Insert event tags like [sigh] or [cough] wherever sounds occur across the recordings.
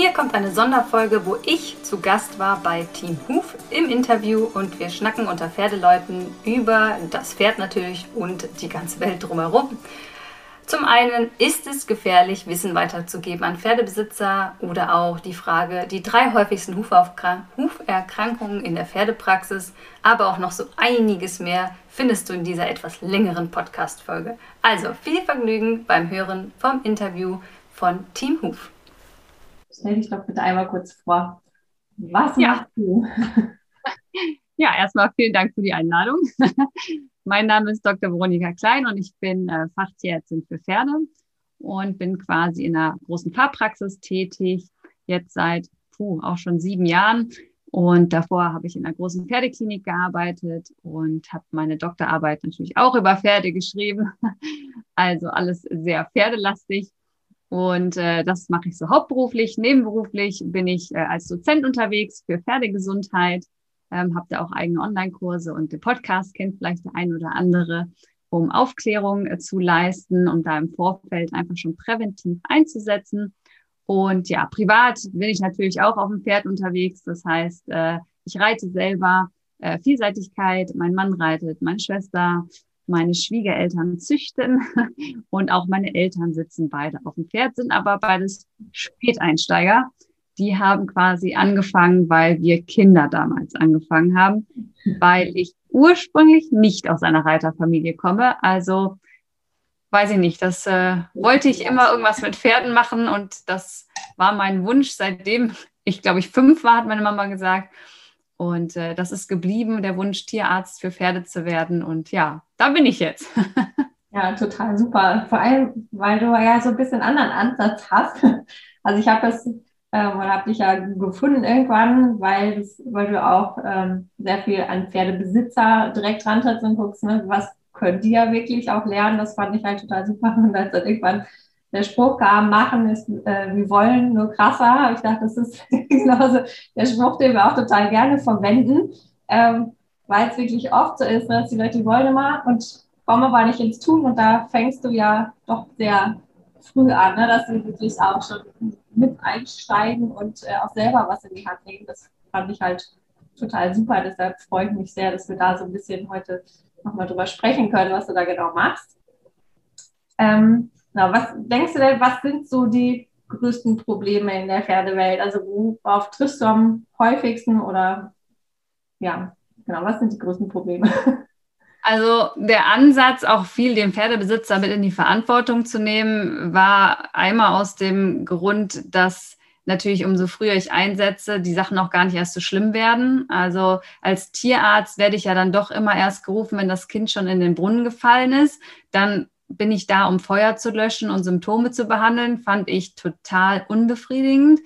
Hier kommt eine Sonderfolge, wo ich zu Gast war bei Team Huf im Interview und wir schnacken unter Pferdeleuten über das Pferd natürlich und die ganze Welt drumherum. Zum einen ist es gefährlich, Wissen weiterzugeben an Pferdebesitzer oder auch die Frage, die drei häufigsten Huferkrankungen in der Pferdepraxis, aber auch noch so einiges mehr findest du in dieser etwas längeren Podcast-Folge. Also viel Vergnügen beim Hören vom Interview von Team Huf. Stell dich doch bitte einmal kurz vor. Was ja. machst du? [laughs] Ja, erstmal vielen Dank für die Einladung. [laughs] Mein Name ist Dr. Veronika Klein und ich bin äh, Fachtierärztin für Pferde und bin quasi in einer großen Fahrpraxis tätig, jetzt seit puh, auch schon sieben Jahren. Und davor habe ich in einer großen Pferdeklinik gearbeitet und habe meine Doktorarbeit natürlich auch über Pferde geschrieben. [laughs] Also alles sehr pferdelastig. Und äh, das mache ich so hauptberuflich. Nebenberuflich bin ich äh, als Dozent unterwegs für Pferdegesundheit ähm, habt ihr auch eigene Online-Kurse und den Podcast kennt vielleicht der ein oder andere, um Aufklärung äh, zu leisten und da im Vorfeld einfach schon präventiv einzusetzen. Und ja, privat bin ich natürlich auch auf dem Pferd unterwegs. Das heißt, äh, ich reite selber äh, Vielseitigkeit. Mein Mann reitet, meine Schwester, meine Schwiegereltern züchten [laughs] und auch meine Eltern sitzen beide auf dem Pferd, sind aber beides Späteinsteiger die haben quasi angefangen, weil wir Kinder damals angefangen haben, weil ich ursprünglich nicht aus einer Reiterfamilie komme. Also weiß ich nicht, das äh, wollte ich immer irgendwas mit Pferden machen und das war mein Wunsch, seitdem ich glaube ich fünf war, hat meine Mama gesagt. Und äh, das ist geblieben, der Wunsch, Tierarzt für Pferde zu werden. Und ja, da bin ich jetzt. [laughs] ja, total super. Vor allem, weil du ja so ein bisschen anderen Ansatz hast. [laughs] Also ich habe das ähm, und habe dich ja gefunden irgendwann, weil, weil du auch ähm, sehr viel an Pferdebesitzer direkt rantrittst und guckst, ne, was können die ja wirklich auch lernen. Das fand ich halt total super. [laughs] Und als dann irgendwann der Spruch kam, machen ist, äh, wir wollen, nur krasser, ich gedacht, das ist [laughs] genauso der Spruch, den wir auch total gerne verwenden, ähm, weil es wirklich oft so ist, dass die Leute wollen immer und kommen aber nicht ins Tun und da fängst du ja doch sehr früh an, ne, dass sie wirklich auch schon mit einsteigen und äh, auch selber was in die Hand nehmen. Das fand ich halt total super. Deshalb freue ich mich sehr, dass wir da so ein bisschen heute nochmal drüber sprechen können, was du da genau machst. Ähm, na, was denkst du denn, was sind so die größten Probleme in der Pferdewelt? Also worauf triffst du am häufigsten oder ja, genau, was sind die größten Probleme? [laughs] Also der Ansatz, auch viel den Pferdebesitzer mit in die Verantwortung zu nehmen, war einmal aus dem Grund, dass natürlich umso früher ich einsetze, die Sachen auch gar nicht erst so schlimm werden. Also als Tierarzt werde ich ja dann doch immer erst gerufen, wenn das Kind schon in den Brunnen gefallen ist. Dann bin ich da, um Feuer zu löschen und Symptome zu behandeln. Fand ich total unbefriedigend.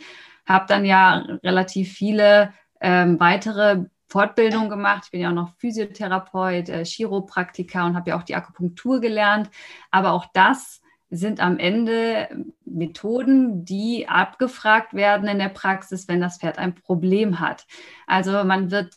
Habe dann ja relativ viele ähm, weitere Fortbildung gemacht. Ich bin ja auch noch Physiotherapeut, äh, Chiropraktiker und habe ja auch die Akupunktur gelernt. Aber auch das sind am Ende Methoden, die abgefragt werden in der Praxis, wenn das Pferd ein Problem hat. Also man wird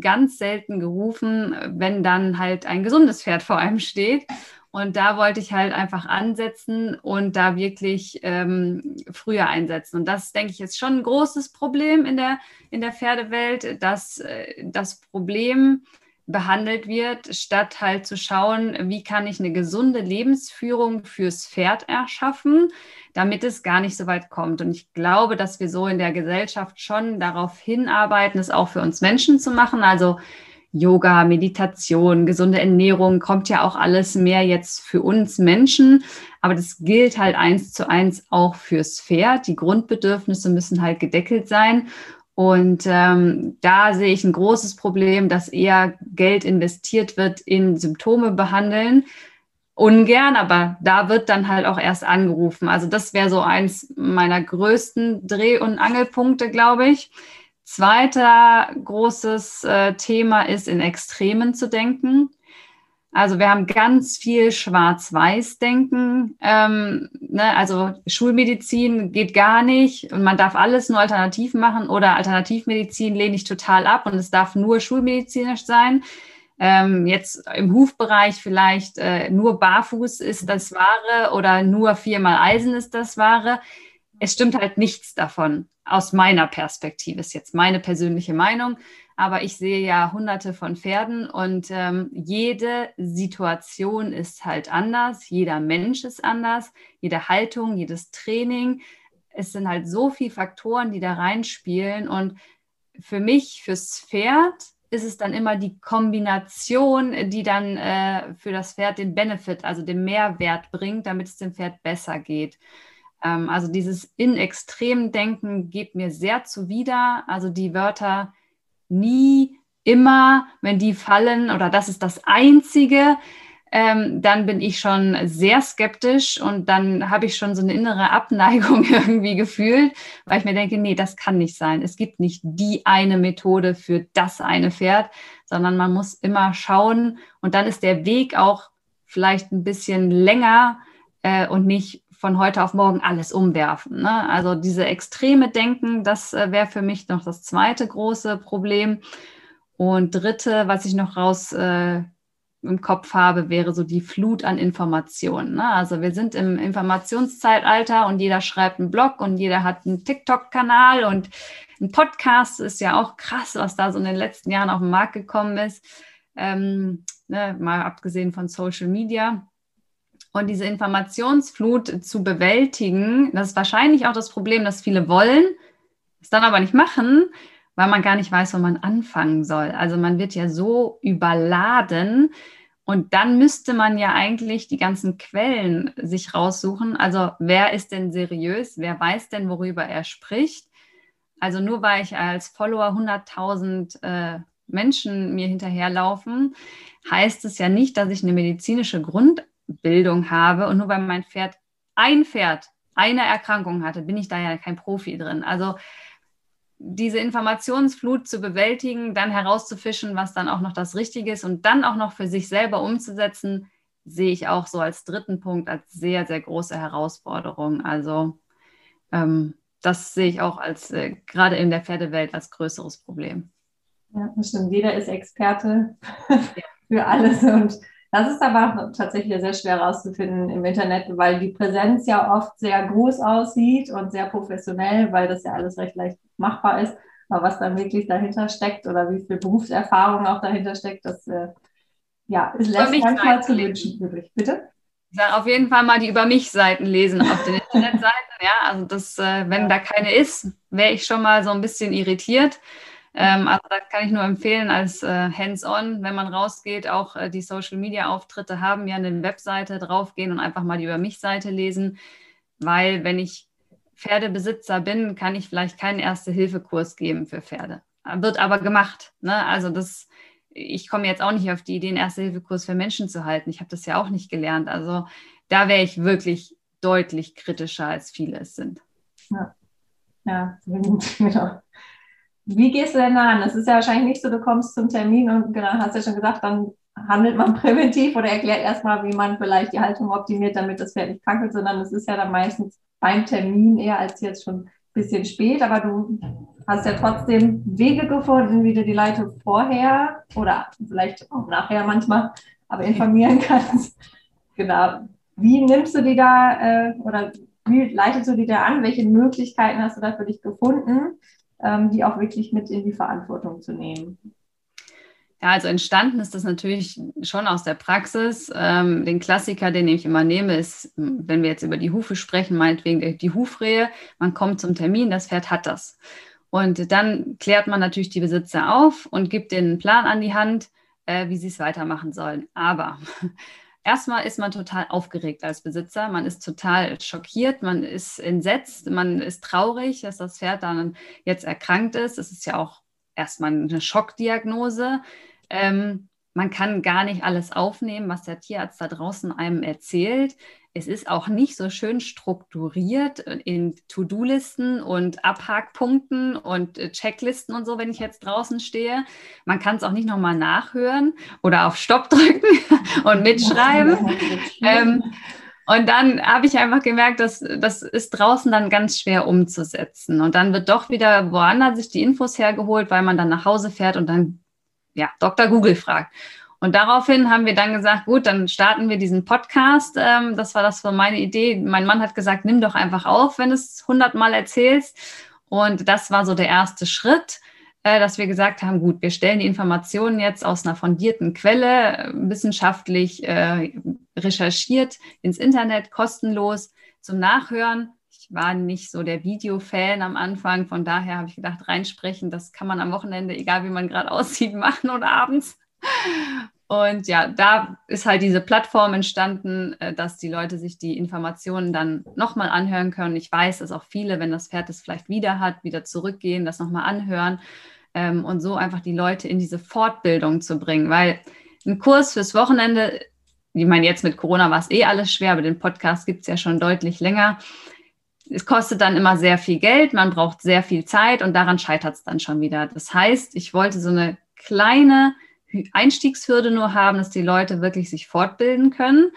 ganz selten gerufen, wenn dann halt ein gesundes Pferd vor einem steht. Und da wollte ich halt einfach ansetzen und da wirklich ähm, früher einsetzen. Und das, denke ich, ist schon ein großes Problem in der, in der Pferdewelt, dass äh, das Problem behandelt wird, statt halt zu schauen, wie kann ich eine gesunde Lebensführung fürs Pferd erschaffen, damit es gar nicht so weit kommt. Und ich glaube, dass wir so in der Gesellschaft schon darauf hinarbeiten, es auch für uns Menschen zu machen. Also Yoga, Meditation, gesunde Ernährung kommt ja auch alles mehr jetzt für uns Menschen. Aber das gilt halt eins zu eins auch fürs Pferd. Die Grundbedürfnisse müssen halt gedeckelt sein. Und ähm, da sehe ich ein großes Problem, dass eher Geld investiert wird in Symptome behandeln. Ungern, aber da wird dann halt auch erst angerufen. Also das wäre so eins meiner größten Dreh- und Angelpunkte, glaube ich Zweiter großes äh, Thema ist, in Extremen zu denken. Also wir haben ganz viel Schwarz-Weiß-Denken. Ähm, ne? Also Schulmedizin geht gar nicht und man darf alles nur alternativ machen oder Alternativmedizin lehne ich total ab und es darf nur schulmedizinisch sein. Ähm, jetzt im Hufbereich vielleicht äh, nur Barfuß ist das Wahre oder nur viermal Eisen ist das Wahre es stimmt halt nichts davon aus meiner Perspektive, ist jetzt meine persönliche Meinung. Aber ich sehe ja hunderte von Pferden und ähm, jede Situation ist halt anders, jeder Mensch ist anders, jede Haltung, jedes Training. Es sind halt so viele Faktoren, die da reinspielen. Und für mich, fürs Pferd, ist es dann immer die Kombination, die dann äh, für das Pferd den Benefit, also den Mehrwert bringt, damit es dem Pferd besser geht. Ähm, also dieses in Extrem denken geht mir sehr zuwider. Also die Wörter nie, immer, wenn die fallen oder das ist das Einzige, ähm, dann bin ich schon sehr skeptisch und dann habe ich schon so eine innere Abneigung [laughs] irgendwie gefühlt, weil ich mir denke, nee, das kann nicht sein. Es gibt nicht die eine Methode für das eine Pferd, sondern man muss immer schauen und dann ist der Weg auch vielleicht ein bisschen länger äh, und nicht von heute auf morgen alles umwerfen. Ne? Also diese extreme Denken, das äh, wäre für mich noch das zweite große Problem. Und dritte, was ich noch raus äh, im Kopf habe, wäre so die Flut an Informationen. Ne? Also wir sind im Informationszeitalter und jeder schreibt einen Blog und jeder hat einen TikTok-Kanal und ein Podcast ist ja auch krass, was da so in den letzten Jahren auf den Markt gekommen ist. Ähm, ne? mal abgesehen von Social Media. Und diese Informationsflut zu bewältigen, das ist wahrscheinlich auch das Problem, dass viele wollen, es dann aber nicht machen, weil man gar nicht weiß, wo man anfangen soll. Also man wird ja so überladen und dann müsste man ja eigentlich die ganzen Quellen sich raussuchen. Also wer ist denn seriös? Wer weiß denn, worüber er spricht? Also nur weil ich als Follower 100.000 äh, Menschen mir hinterherlaufen, heißt es ja nicht, dass ich eine medizinische Grund Bildung habe und nur weil mein Pferd ein Pferd eine Erkrankung hatte, bin ich da ja kein Profi drin. Also diese Informationsflut zu bewältigen, dann herauszufischen, was dann auch noch das Richtige ist und dann auch noch für sich selber umzusetzen, sehe ich auch so als dritten Punkt als sehr, sehr große Herausforderung. Also ähm, das sehe ich auch als äh, gerade in der Pferdewelt als größeres Problem. Ja, das stimmt. Jeder ist Experte [laughs] für alles und das ist aber tatsächlich sehr schwer herauszufinden im Internet, weil die Präsenz ja oft sehr groß aussieht und sehr professionell, weil das ja alles recht leicht machbar ist. Aber was dann wirklich dahinter steckt oder wie viel Berufserfahrung auch dahinter steckt, das äh, ja, es lässt manchmal zu wünschen übrig. Bitte? Ich sage auf jeden Fall mal die Über mich-Seiten lesen auf den [laughs] Internetseiten. Ja, also das, äh, wenn ja. da keine ist, wäre ich schon mal so ein bisschen irritiert. Ähm, also da kann ich nur empfehlen, als äh, Hands-on, wenn man rausgeht, auch äh, die Social-Media-Auftritte haben, ja eine Webseite draufgehen und einfach mal die Über mich-Seite lesen, weil wenn ich Pferdebesitzer bin, kann ich vielleicht keinen Erste-Hilfe-Kurs geben für Pferde. Wird aber gemacht. Ne? Also das, ich komme jetzt auch nicht auf die Idee, einen Erste-Hilfe-Kurs für Menschen zu halten. Ich habe das ja auch nicht gelernt. Also da wäre ich wirklich deutlich kritischer, als viele es sind. Ja, ja [laughs] genau. Wie gehst du denn da an? Es ist ja wahrscheinlich nicht so, du kommst zum Termin und genau, hast ja schon gesagt, dann handelt man [laughs] präventiv oder erklärt erstmal, wie man vielleicht die Haltung optimiert, damit das Pferd nicht krank wird, sondern es ist ja dann meistens beim Termin eher als jetzt schon ein bisschen spät, aber du hast ja trotzdem Wege gefunden, wie du die Leute vorher oder vielleicht auch nachher manchmal, aber informieren [laughs] kannst. Genau. Wie nimmst du die da äh, oder wie leitest du die da an? Welche Möglichkeiten hast du da für dich gefunden? Ähm, die auch wirklich mit in die Verantwortung zu nehmen. Ja, also entstanden ist das natürlich schon aus der Praxis. Ähm, den Klassiker, den ich immer nehme, ist, wenn wir jetzt über die Hufe sprechen, meinetwegen die Hufrehe. Man kommt zum Termin, das Pferd hat das. Und dann klärt man natürlich die Besitzer auf und gibt den einen Plan an die Hand, äh, wie sie es weitermachen sollen. Aber erstmal ist man total aufgeregt als Besitzer, man ist total schockiert, man ist entsetzt, man ist traurig, dass das Pferd dann jetzt erkrankt ist. Es ist ja auch erstmal eine Schockdiagnose. Ähm, man kann gar nicht alles aufnehmen, was der Tierarzt da draußen einem erzählt. Es ist auch nicht so schön strukturiert in To-Do-Listen und Abhakpunkten und äh, Checklisten und so, wenn ich jetzt draußen stehe. Man kann es auch nicht nochmal nachhören oder auf Stopp drücken [laughs] und mitschreiben. ähm, und dann habe ich einfach gemerkt, dass das ist draußen dann ganz schwer umzusetzen. Und dann wird doch wieder woanders sich die Infos hergeholt, weil man dann nach Hause fährt und dann ja, Dr. Google fragt. Und daraufhin haben wir dann gesagt, gut, dann starten wir diesen Podcast. Ähm, das war das war meine Idee. Mein Mann hat gesagt, nimm doch einfach auf, wenn du es hundertmal erzählst. Und das war so der erste Schritt, äh, dass wir gesagt haben, gut, wir stellen die Informationen jetzt aus einer fundierten Quelle, äh, wissenschaftlich äh, recherchiert ins Internet, kostenlos zum Nachhören. Ich war nicht so der Videofan am Anfang, von daher habe ich gedacht, reinsprechen, das kann man am Wochenende, egal wie man gerade [laughs] aussieht, machen oder abends. Und ja, da ist halt diese Plattform entstanden, äh, dass die Leute sich die Informationen dann nochmal anhören können. Ich weiß, dass auch viele, wenn das Pferd es vielleicht wieder hat, wieder zurückgehen, das nochmal anhören ähm, und so einfach die Leute in diese Fortbildung zu bringen. Weil ein Kurs fürs Wochenende, ich meine, jetzt mit Corona war es eh alles schwer, aber den Podcast gibt es ja schon deutlich länger. Es kostet dann immer sehr viel Geld, man braucht sehr viel Zeit und daran scheitert es dann schon wieder. Das heißt, ich wollte so eine kleine Einstiegshürde nur haben, dass die Leute wirklich sich fortbilden können.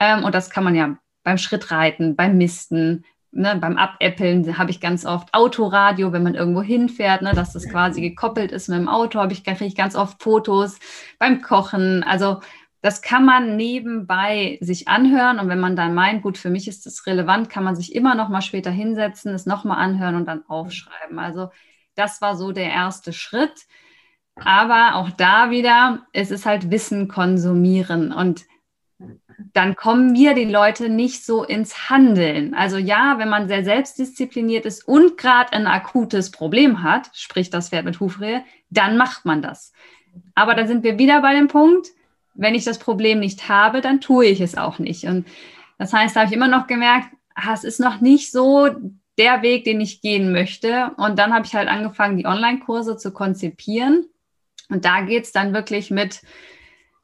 Ähm, und das kann man ja beim Schrittreiten, beim Misten, ne, beim Abäppeln habe ich ganz oft Autoradio, wenn man irgendwo hinfährt, ne, dass das quasi gekoppelt ist mit dem Auto, habe ich, kriege ich ganz oft Fotos beim Kochen. Also das kann man nebenbei sich anhören und wenn man dann meint, gut, für mich ist das relevant, kann man sich immer noch mal später hinsetzen, es noch mal anhören und dann aufschreiben. Also das war so der erste Schritt. Aber auch da wieder, es ist halt Wissen konsumieren und dann kommen wir die Leute nicht so ins Handeln. Also ja, wenn man sehr selbstdiszipliniert ist und gerade ein akutes Problem hat, sprich das Pferd mit Hufrehe, dann macht man das. Aber da sind wir wieder bei dem Punkt, wenn ich das Problem nicht habe, dann tue ich es auch nicht. Und das heißt, da habe ich immer noch gemerkt, ah, es ist noch nicht so der Weg, den ich gehen möchte. Und dann habe ich halt angefangen, die Online-Kurse zu konzipieren und da geht es dann wirklich mit,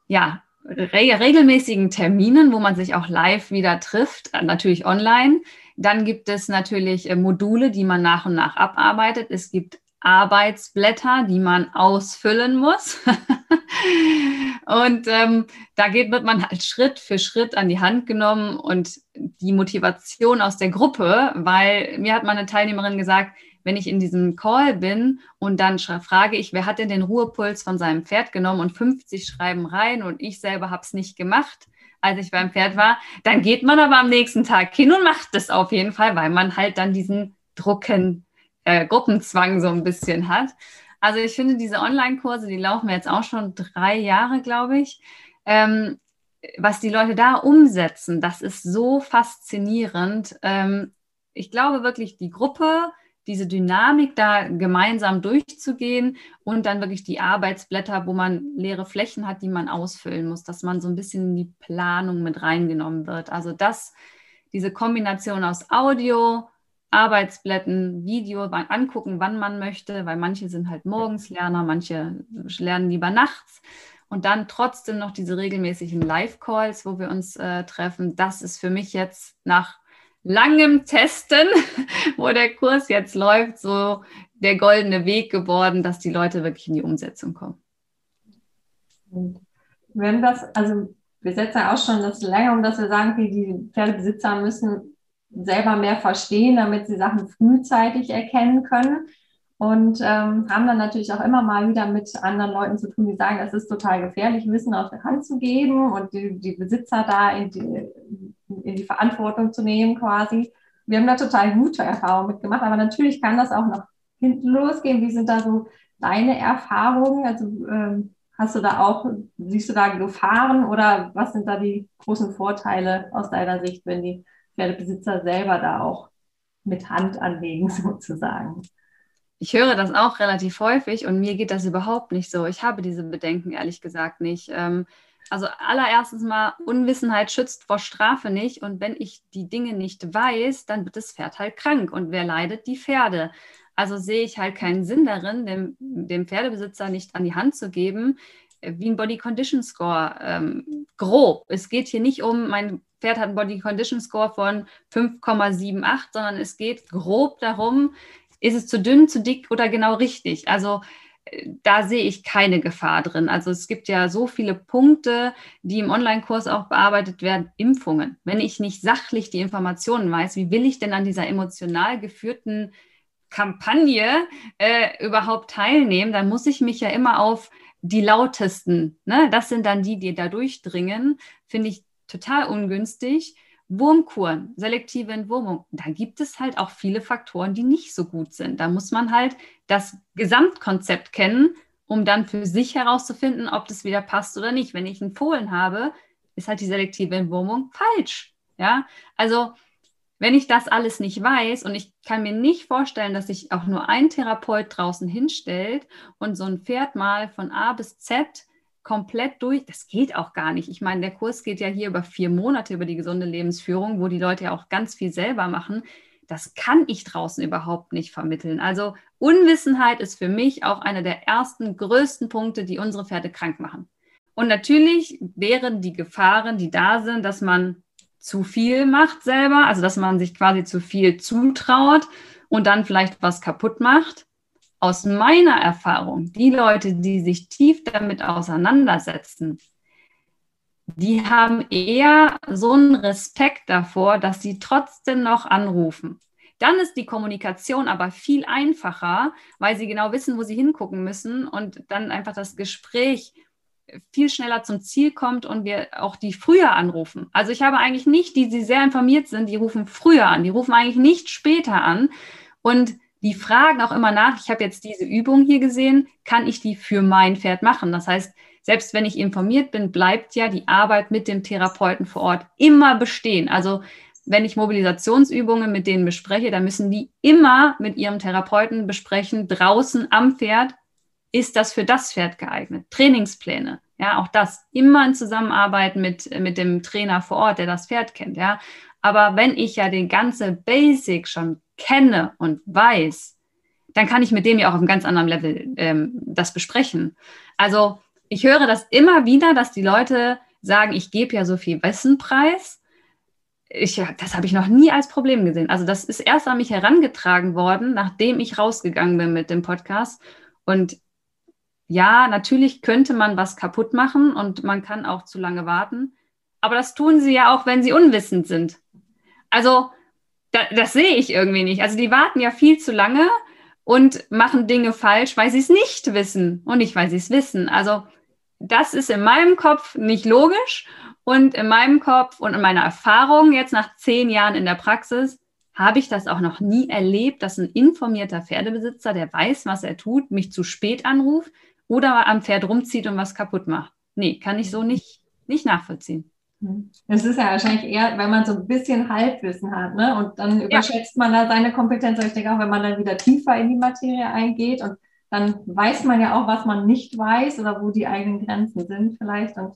ja, re regelmäßigen Terminen, wo man sich auch live wieder trifft, äh, natürlich online. Dann gibt es natürlich äh, Module, die man nach und nach abarbeitet. Es gibt Arbeitsblätter, die man ausfüllen muss. [laughs] und ähm, da geht, wird man halt Schritt für Schritt an die Hand genommen und die Motivation aus der Gruppe, weil mir hat meine Teilnehmerin gesagt, wenn ich in diesem Call bin und dann frage ich, wer hat denn den Ruhepuls von seinem Pferd genommen und 50 schreiben rein und ich selber habe es nicht gemacht, als ich beim Pferd war, dann geht man aber am nächsten Tag hin und macht es auf jeden Fall, weil man halt dann diesen Drucken, äh, Gruppenzwang so ein bisschen hat. Also ich finde diese Online-Kurse, die laufen jetzt auch schon drei Jahre, glaube ich. Ähm, was die Leute da umsetzen, das ist so faszinierend. Ähm, ich glaube wirklich, die Gruppe, diese Dynamik da gemeinsam durchzugehen und dann wirklich die Arbeitsblätter, wo man leere Flächen hat, die man ausfüllen muss, dass man so ein bisschen in die Planung mit reingenommen wird. Also das, diese Kombination aus Audio, Arbeitsblättern, Video angucken, wann man möchte, weil manche sind halt morgens Lerner, manche lernen lieber nachts. Und dann trotzdem noch diese regelmäßigen Live-Calls, wo wir uns äh, treffen. Das ist für mich jetzt nach langem Testen, [laughs] wo der Kurs jetzt läuft, so der goldene Weg geworden, dass die Leute wirklich in die Umsetzung kommen. Wenn das, also wir setzen ja auch schon das länger um, dass wir sagen, okay, die Pferdebesitzer müssen selber mehr verstehen, damit sie Sachen frühzeitig erkennen können. Und ähm, haben dann natürlich auch immer mal wieder mit anderen Leuten zu tun, die sagen, es ist total gefährlich, Wissen aus der Hand zu geben und die, die Besitzer da in die, in die Verantwortung zu nehmen quasi. Wir haben da total gute Erfahrungen mitgemacht, aber natürlich kann das auch noch hinten losgehen. Wie sind da so deine Erfahrungen? Also ähm, hast du da auch, siehst du da Gefahren oder was sind da die großen Vorteile aus deiner Sicht, wenn die Pferdebesitzer selber da auch mit Hand anlegen [laughs] sozusagen? Ich höre das auch relativ häufig und mir geht das überhaupt nicht so. Ich habe diese Bedenken ehrlich gesagt nicht. Ähm, also allererstens mal, Unwissenheit schützt vor Strafe nicht. Und wenn ich die Dinge nicht weiß, dann wird das Pferd halt krank. Und wer leidet? Die Pferde. Also sehe ich halt keinen Sinn darin, dem, dem Pferdebesitzer nicht an die Hand zu geben, äh, wie ein Body Condition Score. Ähm, grob. Es geht hier nicht um, mein Pferd hat einen Body Condition Score von 5,78, sondern es geht grob darum, ist es zu dünn, zu dick oder genau richtig? Also da sehe ich keine Gefahr drin. Also es gibt ja so viele Punkte, die im Online-Kurs auch bearbeitet werden. Impfungen. Wenn ich nicht sachlich die Informationen weiß, wie will ich denn an dieser emotional geführten Kampagne äh, überhaupt teilnehmen? Dann muss ich mich ja immer auf die lautesten, ne, das sind dann die, die da durchdringen, finde ich total ungünstig. Wurmkuren, selektive Entwurmung, da gibt es halt auch viele Faktoren, die nicht so gut sind. Da muss man halt das Gesamtkonzept kennen, um dann für sich herauszufinden, ob das wieder passt oder nicht. Wenn ich einen Fohlen habe, ist halt die selektive Entwurmung falsch. Ja, also wenn ich das alles nicht weiß und ich kann mir nicht vorstellen, dass sich auch nur ein Therapeut draußen hinstellt und so ein Pferd mal von A bis Z komplett durch, das geht auch gar nicht. Ich meine, der Kurs geht ja hier über vier Monate über die gesunde Lebensführung, wo die Leute ja auch ganz viel selber machen. Das kann ich draußen überhaupt nicht vermitteln. Also Unwissenheit ist für mich auch einer der ersten größten Punkte, die unsere Pferde krank machen. Und natürlich wären die Gefahren, die da sind, dass man zu viel macht selber, also dass man sich quasi zu viel zutraut und dann vielleicht was kaputt macht. Aus meiner Erfahrung, die Leute, die sich tief damit auseinandersetzen, die haben eher so einen Respekt davor, dass sie trotzdem noch anrufen. Dann ist die Kommunikation aber viel einfacher, weil sie genau wissen, wo sie hingucken müssen und dann einfach das Gespräch viel schneller zum Ziel kommt und wir auch die früher anrufen. Also ich habe eigentlich nicht die, die sehr informiert sind, die rufen früher an, die rufen eigentlich nicht später an und die fragen auch immer nach, ich habe jetzt diese Übung hier gesehen, kann ich die für mein Pferd machen? Das heißt, selbst wenn ich informiert bin, bleibt ja die Arbeit mit dem Therapeuten vor Ort immer bestehen. Also wenn ich Mobilisationsübungen mit denen bespreche, dann müssen die immer mit ihrem Therapeuten besprechen, draußen am Pferd, ist das für das Pferd geeignet? Trainingspläne, ja, auch das immer in Zusammenarbeit mit, mit dem Trainer vor Ort, der das Pferd kennt, ja. Aber wenn ich ja den ganze Basic schon kenne und weiß, dann kann ich mit dem ja auch auf einem ganz anderen Level ähm, das besprechen. Also ich höre das immer wieder, dass die Leute sagen, ich gebe ja so viel Wissen preis. Ich, das habe ich noch nie als Problem gesehen. Also das ist erst an mich herangetragen worden, nachdem ich rausgegangen bin mit dem Podcast. Und ja, natürlich könnte man was kaputt machen und man kann auch zu lange warten. Aber das tun sie ja auch, wenn sie unwissend sind. Also, da, das sehe ich irgendwie nicht. Also, die warten ja viel zu lange und machen Dinge falsch, weil sie es nicht wissen und nicht, weil sie es wissen. Also, das ist in meinem Kopf nicht logisch. Und in meinem Kopf und in meiner Erfahrung jetzt nach zehn Jahren in der Praxis habe ich das auch noch nie erlebt, dass ein informierter Pferdebesitzer, der weiß, was er tut, mich zu spät anruft, oder am Pferd rumzieht und was kaputt macht. Nee, kann ich so nicht, nicht nachvollziehen. Es ist ja wahrscheinlich eher, wenn man so ein bisschen Halbwissen hat, ne? Und dann überschätzt ja. man da seine Kompetenz. ich denke auch, wenn man dann wieder tiefer in die Materie eingeht und dann weiß man ja auch, was man nicht weiß oder wo die eigenen Grenzen sind vielleicht. Und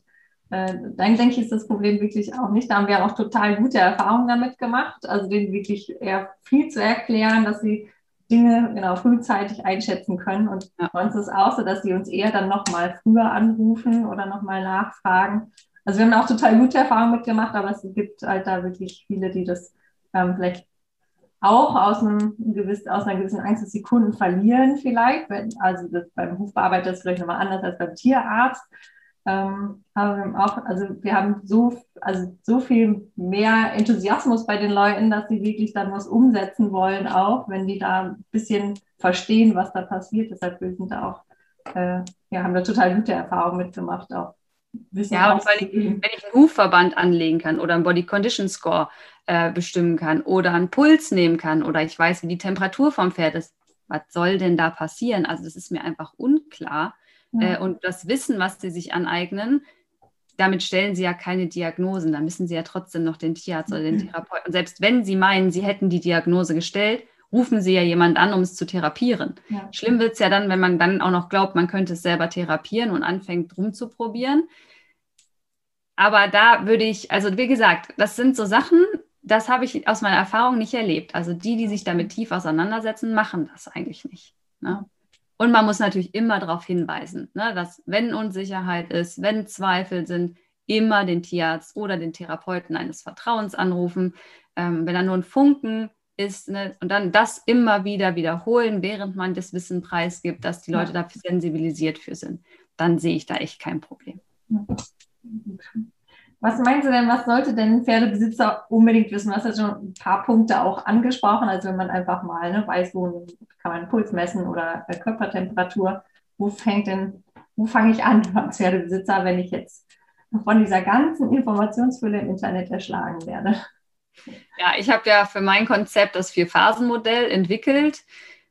äh, dann denke ich, ist das Problem wirklich auch nicht. Da haben wir auch total gute Erfahrungen damit gemacht. Also denen wirklich eher viel zu erklären, dass sie Dinge genau frühzeitig einschätzen können. Und ja. bei uns ist es auch so, dass sie uns eher dann nochmal früher anrufen oder nochmal nachfragen. Also wir haben auch total gute Erfahrungen mitgemacht, aber es gibt halt da wirklich viele, die das ähm, vielleicht auch aus, einem gewissen, aus einer gewissen Angst, dass sie Kunden verlieren vielleicht. Wenn, also das, beim Hufbearbeiter ist es vielleicht nochmal anders als beim Tierarzt ähm, haben wir auch, also wir haben so, also so viel mehr Enthusiasmus bei den Leuten, dass sie wirklich dann was umsetzen wollen, auch wenn die da ein bisschen verstehen, was da passiert. Deshalb wir sind da auch, äh, ja, haben da total gute Erfahrungen mitgemacht, auch Wissen ja, und weil ich, wenn ich einen Hufverband anlegen kann oder einen Body Condition Score äh, bestimmen kann oder einen Puls nehmen kann oder ich weiß, wie die Temperatur vom Pferd ist, was soll denn da passieren? Also das ist mir einfach unklar. Ja. Äh, und das Wissen, was sie sich aneignen, damit stellen sie ja keine Diagnosen. Da müssen sie ja trotzdem noch den Tierarzt oder den mhm. Therapeuten. Und selbst wenn sie meinen, sie hätten die Diagnose gestellt, rufen sie ja jemand an, um es zu therapieren. Ja. Schlimm wird es ja dann, wenn man dann auch noch glaubt, man könnte es selber therapieren und anfängt rumzuprobieren. Aber da würde ich, also wie gesagt, das sind so Sachen, das habe ich aus meiner Erfahrung nicht erlebt. Also die, die sich damit tief auseinandersetzen, machen das eigentlich nicht. Ne? Und man muss natürlich immer darauf hinweisen, ne, dass wenn Unsicherheit ist, wenn Zweifel sind, immer den Tierarzt oder den Therapeuten eines Vertrauens anrufen. Ähm, wenn da nur ein Funken ist ne, und dann das immer wieder wiederholen, während man das Wissen preisgibt, dass die Leute ja. dafür sensibilisiert für sind, dann sehe ich da echt kein Problem. Ja. Was meinen Sie denn, was sollte denn ein Pferdebesitzer unbedingt wissen? Du hast ja schon ein paar Punkte auch angesprochen. Also wenn man einfach mal ne, weiß, wo kann man Puls messen oder Körpertemperatur, wo fängt denn wo fange ich an [laughs] als Pferdebesitzer, wenn ich jetzt von dieser ganzen Informationsfülle im Internet erschlagen werde? Ja, ich habe ja für mein Konzept das Vier-Phasen-Modell entwickelt.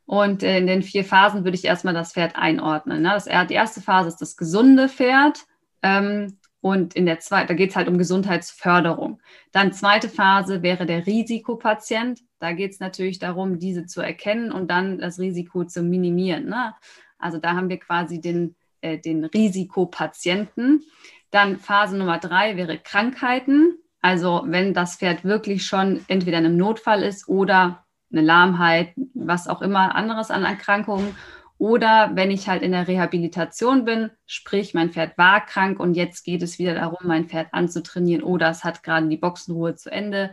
Und in den vier Phasen würde ich erstmal das Pferd einordnen. Ne? Das, die erste Phase ist das gesunde Pferd. Ähm, und in der zweiten, da geht es halt um Gesundheitsförderung. Dann zweite Phase wäre der Risikopatient. Da geht es natürlich darum, diese zu erkennen und dann das Risiko zu minimieren. Ne? Also da haben wir quasi den, äh, den Risikopatienten. Dann Phase Nummer drei wäre Krankheiten. Also wenn das Pferd wirklich schon entweder in einem Notfall ist oder eine Lahmheit, was auch immer anderes an Erkrankungen. Oder wenn ich halt in der Rehabilitation bin, sprich, mein Pferd war krank und jetzt geht es wieder darum, mein Pferd anzutrainieren oder es hat gerade die Boxenruhe zu Ende.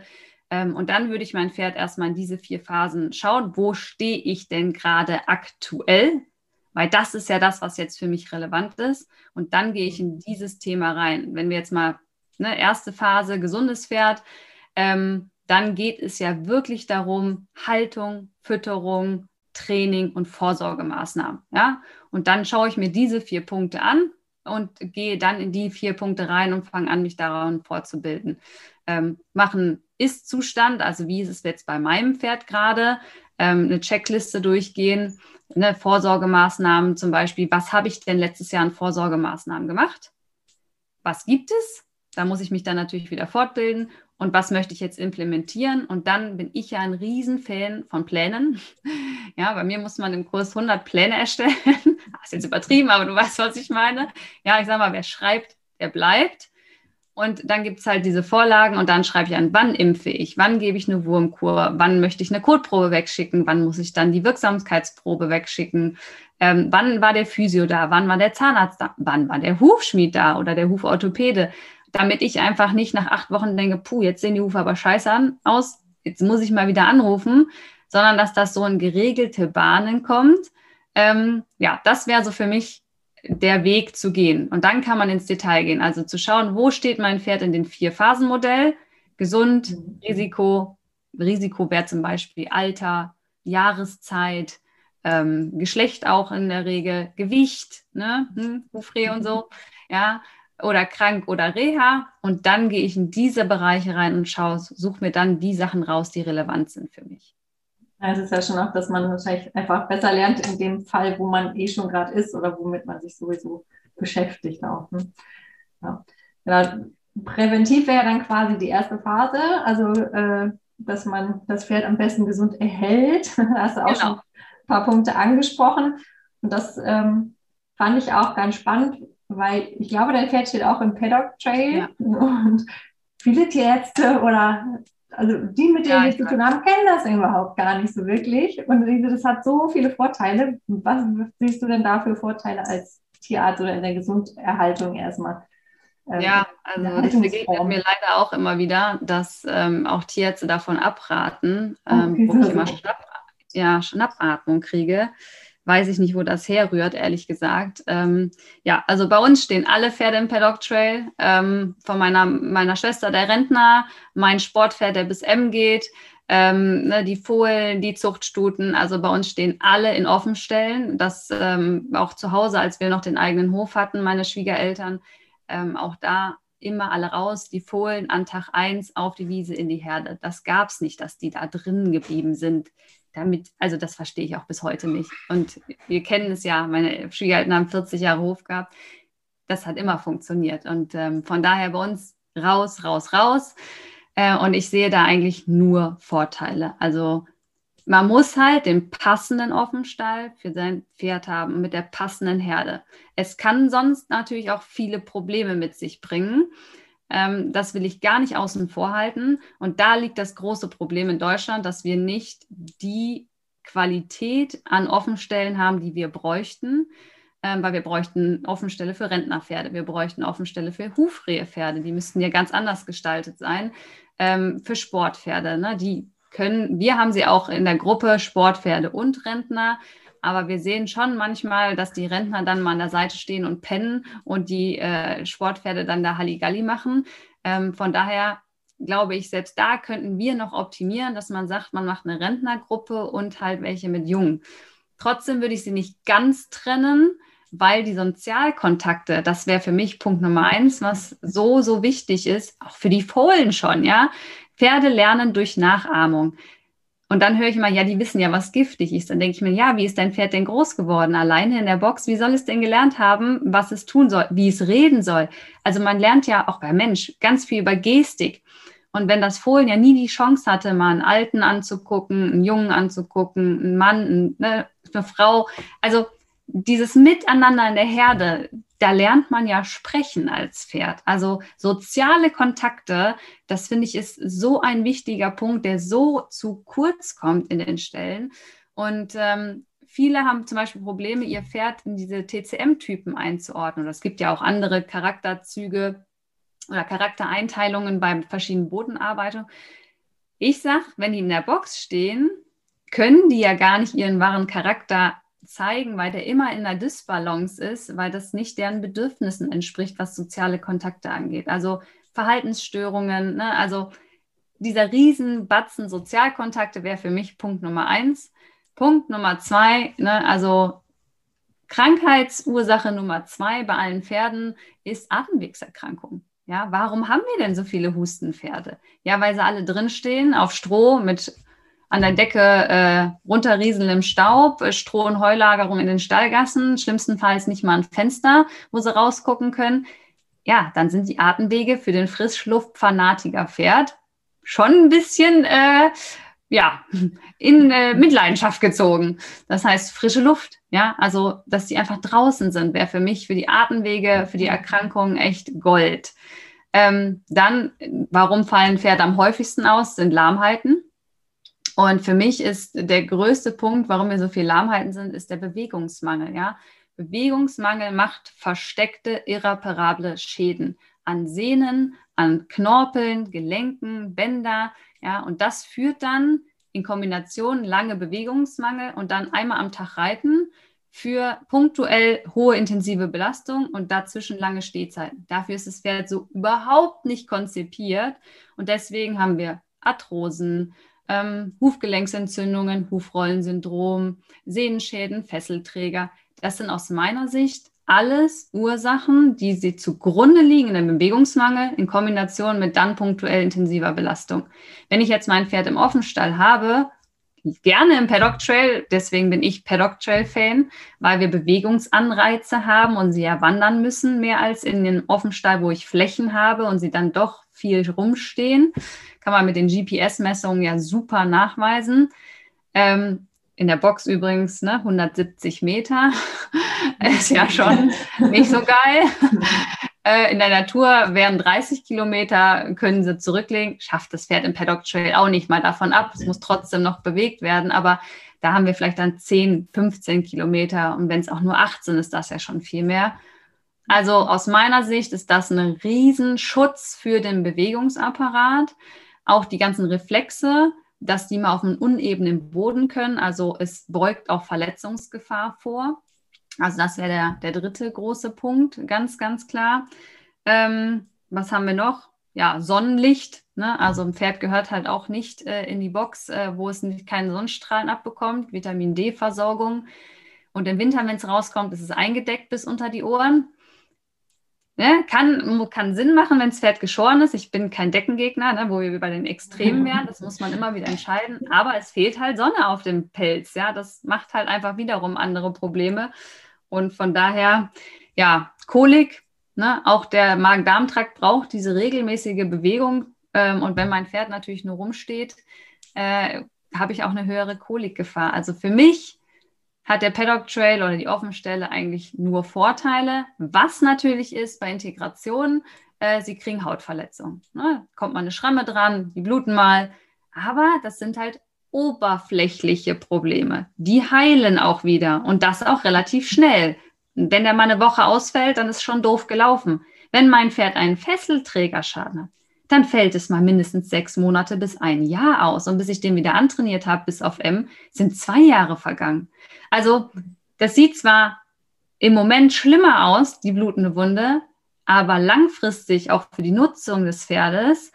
Ähm, und dann würde ich mein Pferd erstmal in diese vier Phasen schauen, wo stehe ich denn gerade aktuell? Weil das ist ja das, was jetzt für mich relevant ist. Und dann gehe ich in dieses Thema rein. Wenn wir jetzt mal, ne, erste Phase, gesundes Pferd, ähm, dann geht es ja wirklich darum, Haltung, Fütterung, Training und Vorsorgemaßnahmen. Ja? Und dann schaue ich mir diese vier Punkte an und gehe dann in die vier Punkte rein und fange an, mich daran fortzubilden. Ähm, machen Ist-Zustand, also wie ist es jetzt bei meinem Pferd gerade, ähm, eine Checkliste durchgehen, ne, Vorsorgemaßnahmen zum Beispiel, was habe ich denn letztes Jahr an Vorsorgemaßnahmen gemacht? Was gibt es? Da muss ich mich dann natürlich wieder fortbilden und was möchte ich jetzt implementieren. Und dann bin ich ja ein Riesenfan von Plänen. [laughs] Ja, bei mir muss man im Kurs 100 Pläne erstellen. [laughs] Das ist jetzt übertrieben, aber du weißt, was ich meine. Ja, ich sage mal, wer schreibt, der bleibt. Und dann gibt es halt diese Vorlagen und dann schreibe ich an, wann impfe ich, wann gebe ich eine Wurmkur, wann möchte ich eine Kotprobe wegschicken, wann muss ich dann die Wirksamkeitsprobe wegschicken, ähm, wann war der Physio da, wann war der Zahnarzt da, wann war der Hufschmied da oder der Huforthopäde damit ich einfach nicht nach acht Wochen denke, puh, jetzt sehen die Hufe aber scheiße an, aus, jetzt muss ich mal wieder anrufen, sondern dass das so in geregelte Bahnen kommt. Ähm, ja, das wäre so für mich der Weg zu gehen. Und dann kann man ins Detail gehen. Also zu schauen, wo steht mein Pferd in den Vier-Phasen-Modell? Gesund, mhm. Risiko, Risiko wäre zum Beispiel Alter, Jahreszeit, ähm, Geschlecht auch in der Regel, Gewicht, ne? Hm, Hufreh und so. Ja, oder krank oder Reha. Und dann gehe ich in diese Bereiche rein und schaue, suche mir dann die Sachen raus, die relevant sind für mich. Ja, es ist ja schon auch, dass man wahrscheinlich einfach besser lernt in dem Fall, wo man eh schon gerade ist oder womit man sich sowieso beschäftigt auch. Ne? Ja. ja. präventiv wäre dann quasi die erste Phase, also äh, dass man das Pferd am besten gesund erhält. [laughs] da hast du auch genau. schon ein paar Punkte angesprochen. Und das ähm, fand ich auch ganz spannend, weil ich glaube, dein Pferd steht auch im Paddock Trail ja. und viele Tierärzte oder also die, mit denen ja, wir zu tun haben, kennen das überhaupt gar nicht so wirklich. Und das hat so viele Vorteile. Was siehst du denn da für Vorteile als Tierarzt oder in der Gesunderhaltung erstmal? Ähm, ja, also das begegnet mir leider auch immer wieder, dass ähm, auch Tierärzte davon abraten, ähm, okay, wo ich immer Schnapp, ja, Schnappatmung kriege weiß ich nicht, wo das herrührt, ehrlich gesagt. Ähm, ja, also bei uns stehen alle Pferde im Paddock Trail. Ähm, von meiner, meiner Schwester, der Rentner, mein Sportpferd, der bis M geht, ähm, ne, die Fohlen, die Zuchtstuten. Also bei uns stehen alle in Offenstellen. Das ähm, auch zu Hause, als wir noch den eigenen Hof hatten, meine Schwiegereltern, ähm, auch da immer alle raus, die Fohlen an Tag 1 auf die Wiese in die Herde. Das gab es nicht, dass die da drinnen geblieben sind damit, also das verstehe ich auch bis heute nicht. Und wir kennen es ja, meine Schwiegereltern haben 40 Jahre Hof gehabt. Das hat immer funktioniert. Und ähm, von daher bei uns raus, raus, raus. Äh, und ich sehe da eigentlich nur Vorteile. Also man muss halt den passenden Offenstall für sein Pferd haben mit der passenden Herde. Es kann sonst natürlich auch viele Probleme mit sich bringen. Ähm, das will ich gar nicht außen vor halten. Und da liegt das große Problem in Deutschland, dass wir nicht die Qualität an Offenstellen haben, die wir bräuchten. Ähm, weil wir bräuchten Offenstelle für Rentnerpferde, wir bräuchten Offenstelle für Hufrehepferde, die müssten ja ganz anders gestaltet sein. Ähm, für Sportpferde, ne? die können, wir haben sie auch in der Gruppe Sportpferde und Rentner. Aber wir sehen schon manchmal, dass die Rentner dann mal an der Seite stehen und pennen und die äh, Sportpferde dann da Halligalli machen. Ähm, von daher glaube ich, selbst da könnten wir noch optimieren, dass man sagt, man macht eine Rentnergruppe und halt welche mit Jungen. Trotzdem würde ich sie nicht ganz trennen, weil die Sozialkontakte, das wäre für mich Punkt Nummer eins, was so, so wichtig ist, auch für die Fohlen schon, ja. Pferde lernen durch Nachahmung. Und dann höre ich immer, ja, die wissen ja, was giftig ist. Dann denke ich mir, ja, wie ist dein Pferd denn groß geworden? Alleine in der Box, wie soll es denn gelernt haben, was es tun soll, wie es reden soll? Also man lernt ja auch bei Mensch ganz viel über Gestik. Und wenn das Fohlen ja nie die Chance hatte, mal einen Alten anzugucken, einen Jungen anzugucken, einen Mann, eine, eine Frau, also dieses Miteinander in der Herde, da lernt man ja sprechen als Pferd. Also soziale Kontakte, das finde ich ist so ein wichtiger Punkt, der so zu kurz kommt in den Stellen. Und ähm, viele haben zum Beispiel Probleme, ihr Pferd in diese TCM-Typen einzuordnen. es gibt ja auch andere Charakterzüge oder Charaktereinteilungen bei verschiedenen Bodenarbeitungen. Ich sage, wenn die in der Box stehen, können die ja gar nicht ihren wahren Charakter zeigen, weil der immer in einer Dysbalance ist, weil das nicht deren Bedürfnissen entspricht, was soziale Kontakte angeht. Also Verhaltensstörungen, ne? also dieser Riesenbatzen Sozialkontakte wäre für mich Punkt Nummer eins. Punkt Nummer zwei, ne? also Krankheitsursache Nummer zwei bei allen Pferden ist Atemwegserkrankung. Ja, warum haben wir denn so viele Hustenpferde? Ja, weil sie alle drinstehen auf Stroh mit an der Decke äh, runterrieseln im Staub, äh, Stroh- und Heulagerung in den Stallgassen, schlimmstenfalls nicht mal ein Fenster, wo sie rausgucken können. Ja, dann sind die Atemwege für den Frischluftfanatiker Pferd schon ein bisschen äh, ja, in äh, Mitleidenschaft gezogen. Das heißt frische Luft, ja, also dass die einfach draußen sind, wäre für mich für die Atemwege, für die Erkrankungen echt Gold. Ähm, dann, warum fallen Pferde am häufigsten aus, sind Lahmheiten. Und für mich ist der größte Punkt, warum wir so viel Lahmheiten sind, ist der Bewegungsmangel. Ja? Bewegungsmangel macht versteckte, irreparable Schäden an Sehnen, an Knorpeln, Gelenken, Bänder. Ja? Und das führt dann in Kombination lange Bewegungsmangel und dann einmal am Tag reiten für punktuell hohe intensive Belastung und dazwischen lange Stehzeiten. Dafür ist das Pferd so überhaupt nicht konzipiert und deswegen haben wir Arthrosen, ähm, Hufgelenksentzündungen, Hufrollensyndrom, Sehnenschäden, Fesselträger. Das sind aus meiner Sicht alles Ursachen, die sie zugrunde liegen in dem Bewegungsmangel in Kombination mit dann punktuell intensiver Belastung. Wenn ich jetzt mein Pferd im Offenstall habe, gerne im Paddock Trail, deswegen bin ich Paddock Trail Fan, weil wir Bewegungsanreize haben und sie ja wandern müssen, mehr als in den Offenstall, wo ich Flächen habe und sie dann doch viel rumstehen kann man mit den GPS-Messungen ja super nachweisen. Ähm, in der Box übrigens ne, 170 Meter. [laughs] ist ja schon nicht so geil. [laughs] Äh, in der Natur wären 30 Kilometer, können sie zurücklegen. Schafft das Pferd im Paddock Trail auch nicht mal davon ab. Es muss trotzdem noch bewegt werden. Aber da haben wir vielleicht dann 10, 15 Kilometer. Und wenn es auch nur 18 ist, das ja schon viel mehr. Also aus meiner Sicht ist das ein Riesenschutz für den Bewegungsapparat auch die ganzen Reflexe, dass die mal auf einem unebenen Boden können. Also es beugt auch Verletzungsgefahr vor. Also das wäre der, der dritte große Punkt, ganz, ganz klar. Ähm, was haben wir noch? Ja, Sonnenlicht. Ne? Also ein Pferd gehört halt auch nicht äh, in die Box, äh, wo es nicht keinen Sonnenstrahlen abbekommt. Vitamin D-Versorgung. Und im Winter, wenn es rauskommt, ist es eingedeckt bis unter die Ohren. Ne, kann, kann Sinn machen, wenn das Pferd geschoren ist. Ich bin kein Deckengegner, ne, wo wir bei den Extremen wären. Das muss man immer wieder entscheiden. Aber es fehlt halt Sonne auf dem Pelz. Ja, das macht halt einfach wiederum andere Probleme. Und von daher, ja, Kolik, ne, auch der Magen-Darm-Trakt braucht diese regelmäßige Bewegung. Ähm, und wenn mein Pferd natürlich nur rumsteht, äh, habe ich auch eine höhere Kolikgefahr. Also für mich hat der Paddock Trail oder die Offenstelle eigentlich nur Vorteile. Was natürlich ist bei Integration, äh, sie kriegen Hautverletzungen. Ne? Kommt mal eine Schramme dran, die bluten mal. Aber das sind halt oberflächliche Probleme. Die heilen auch wieder und das auch relativ schnell. Wenn der mal eine Woche ausfällt, dann ist schon doof gelaufen. Wenn mein Pferd einen Fesselträgerschaden hat, dann fällt es mal mindestens sechs Monate bis ein Jahr aus. Und bis ich den wieder antrainiert habe, bis auf M, sind zwei Jahre vergangen. Also das sieht zwar im Moment schlimmer aus, die blutende Wunde, aber langfristig auch für die Nutzung des Pferdes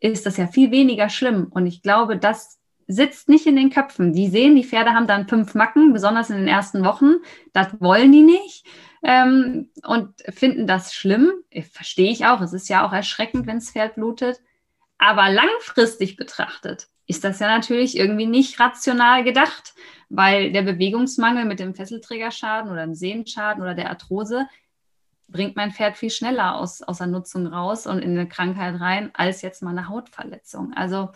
ist das ja viel weniger schlimm. Und ich glaube, das sitzt nicht in den Köpfen. Die sehen, die Pferde haben dann fünf Macken, besonders in den ersten Wochen. Das wollen die nicht ähm, und finden das schlimm. Verstehe ich auch. Es ist ja auch erschreckend, wenn das Pferd blutet. Aber langfristig betrachtet ist das ja natürlich irgendwie nicht rational gedacht, weil der Bewegungsmangel mit dem Fesselträgerschaden oder dem Sehenschaden oder der Arthrose bringt mein Pferd viel schneller aus, aus der Nutzung raus und in eine Krankheit rein, als jetzt mal eine Hautverletzung. Also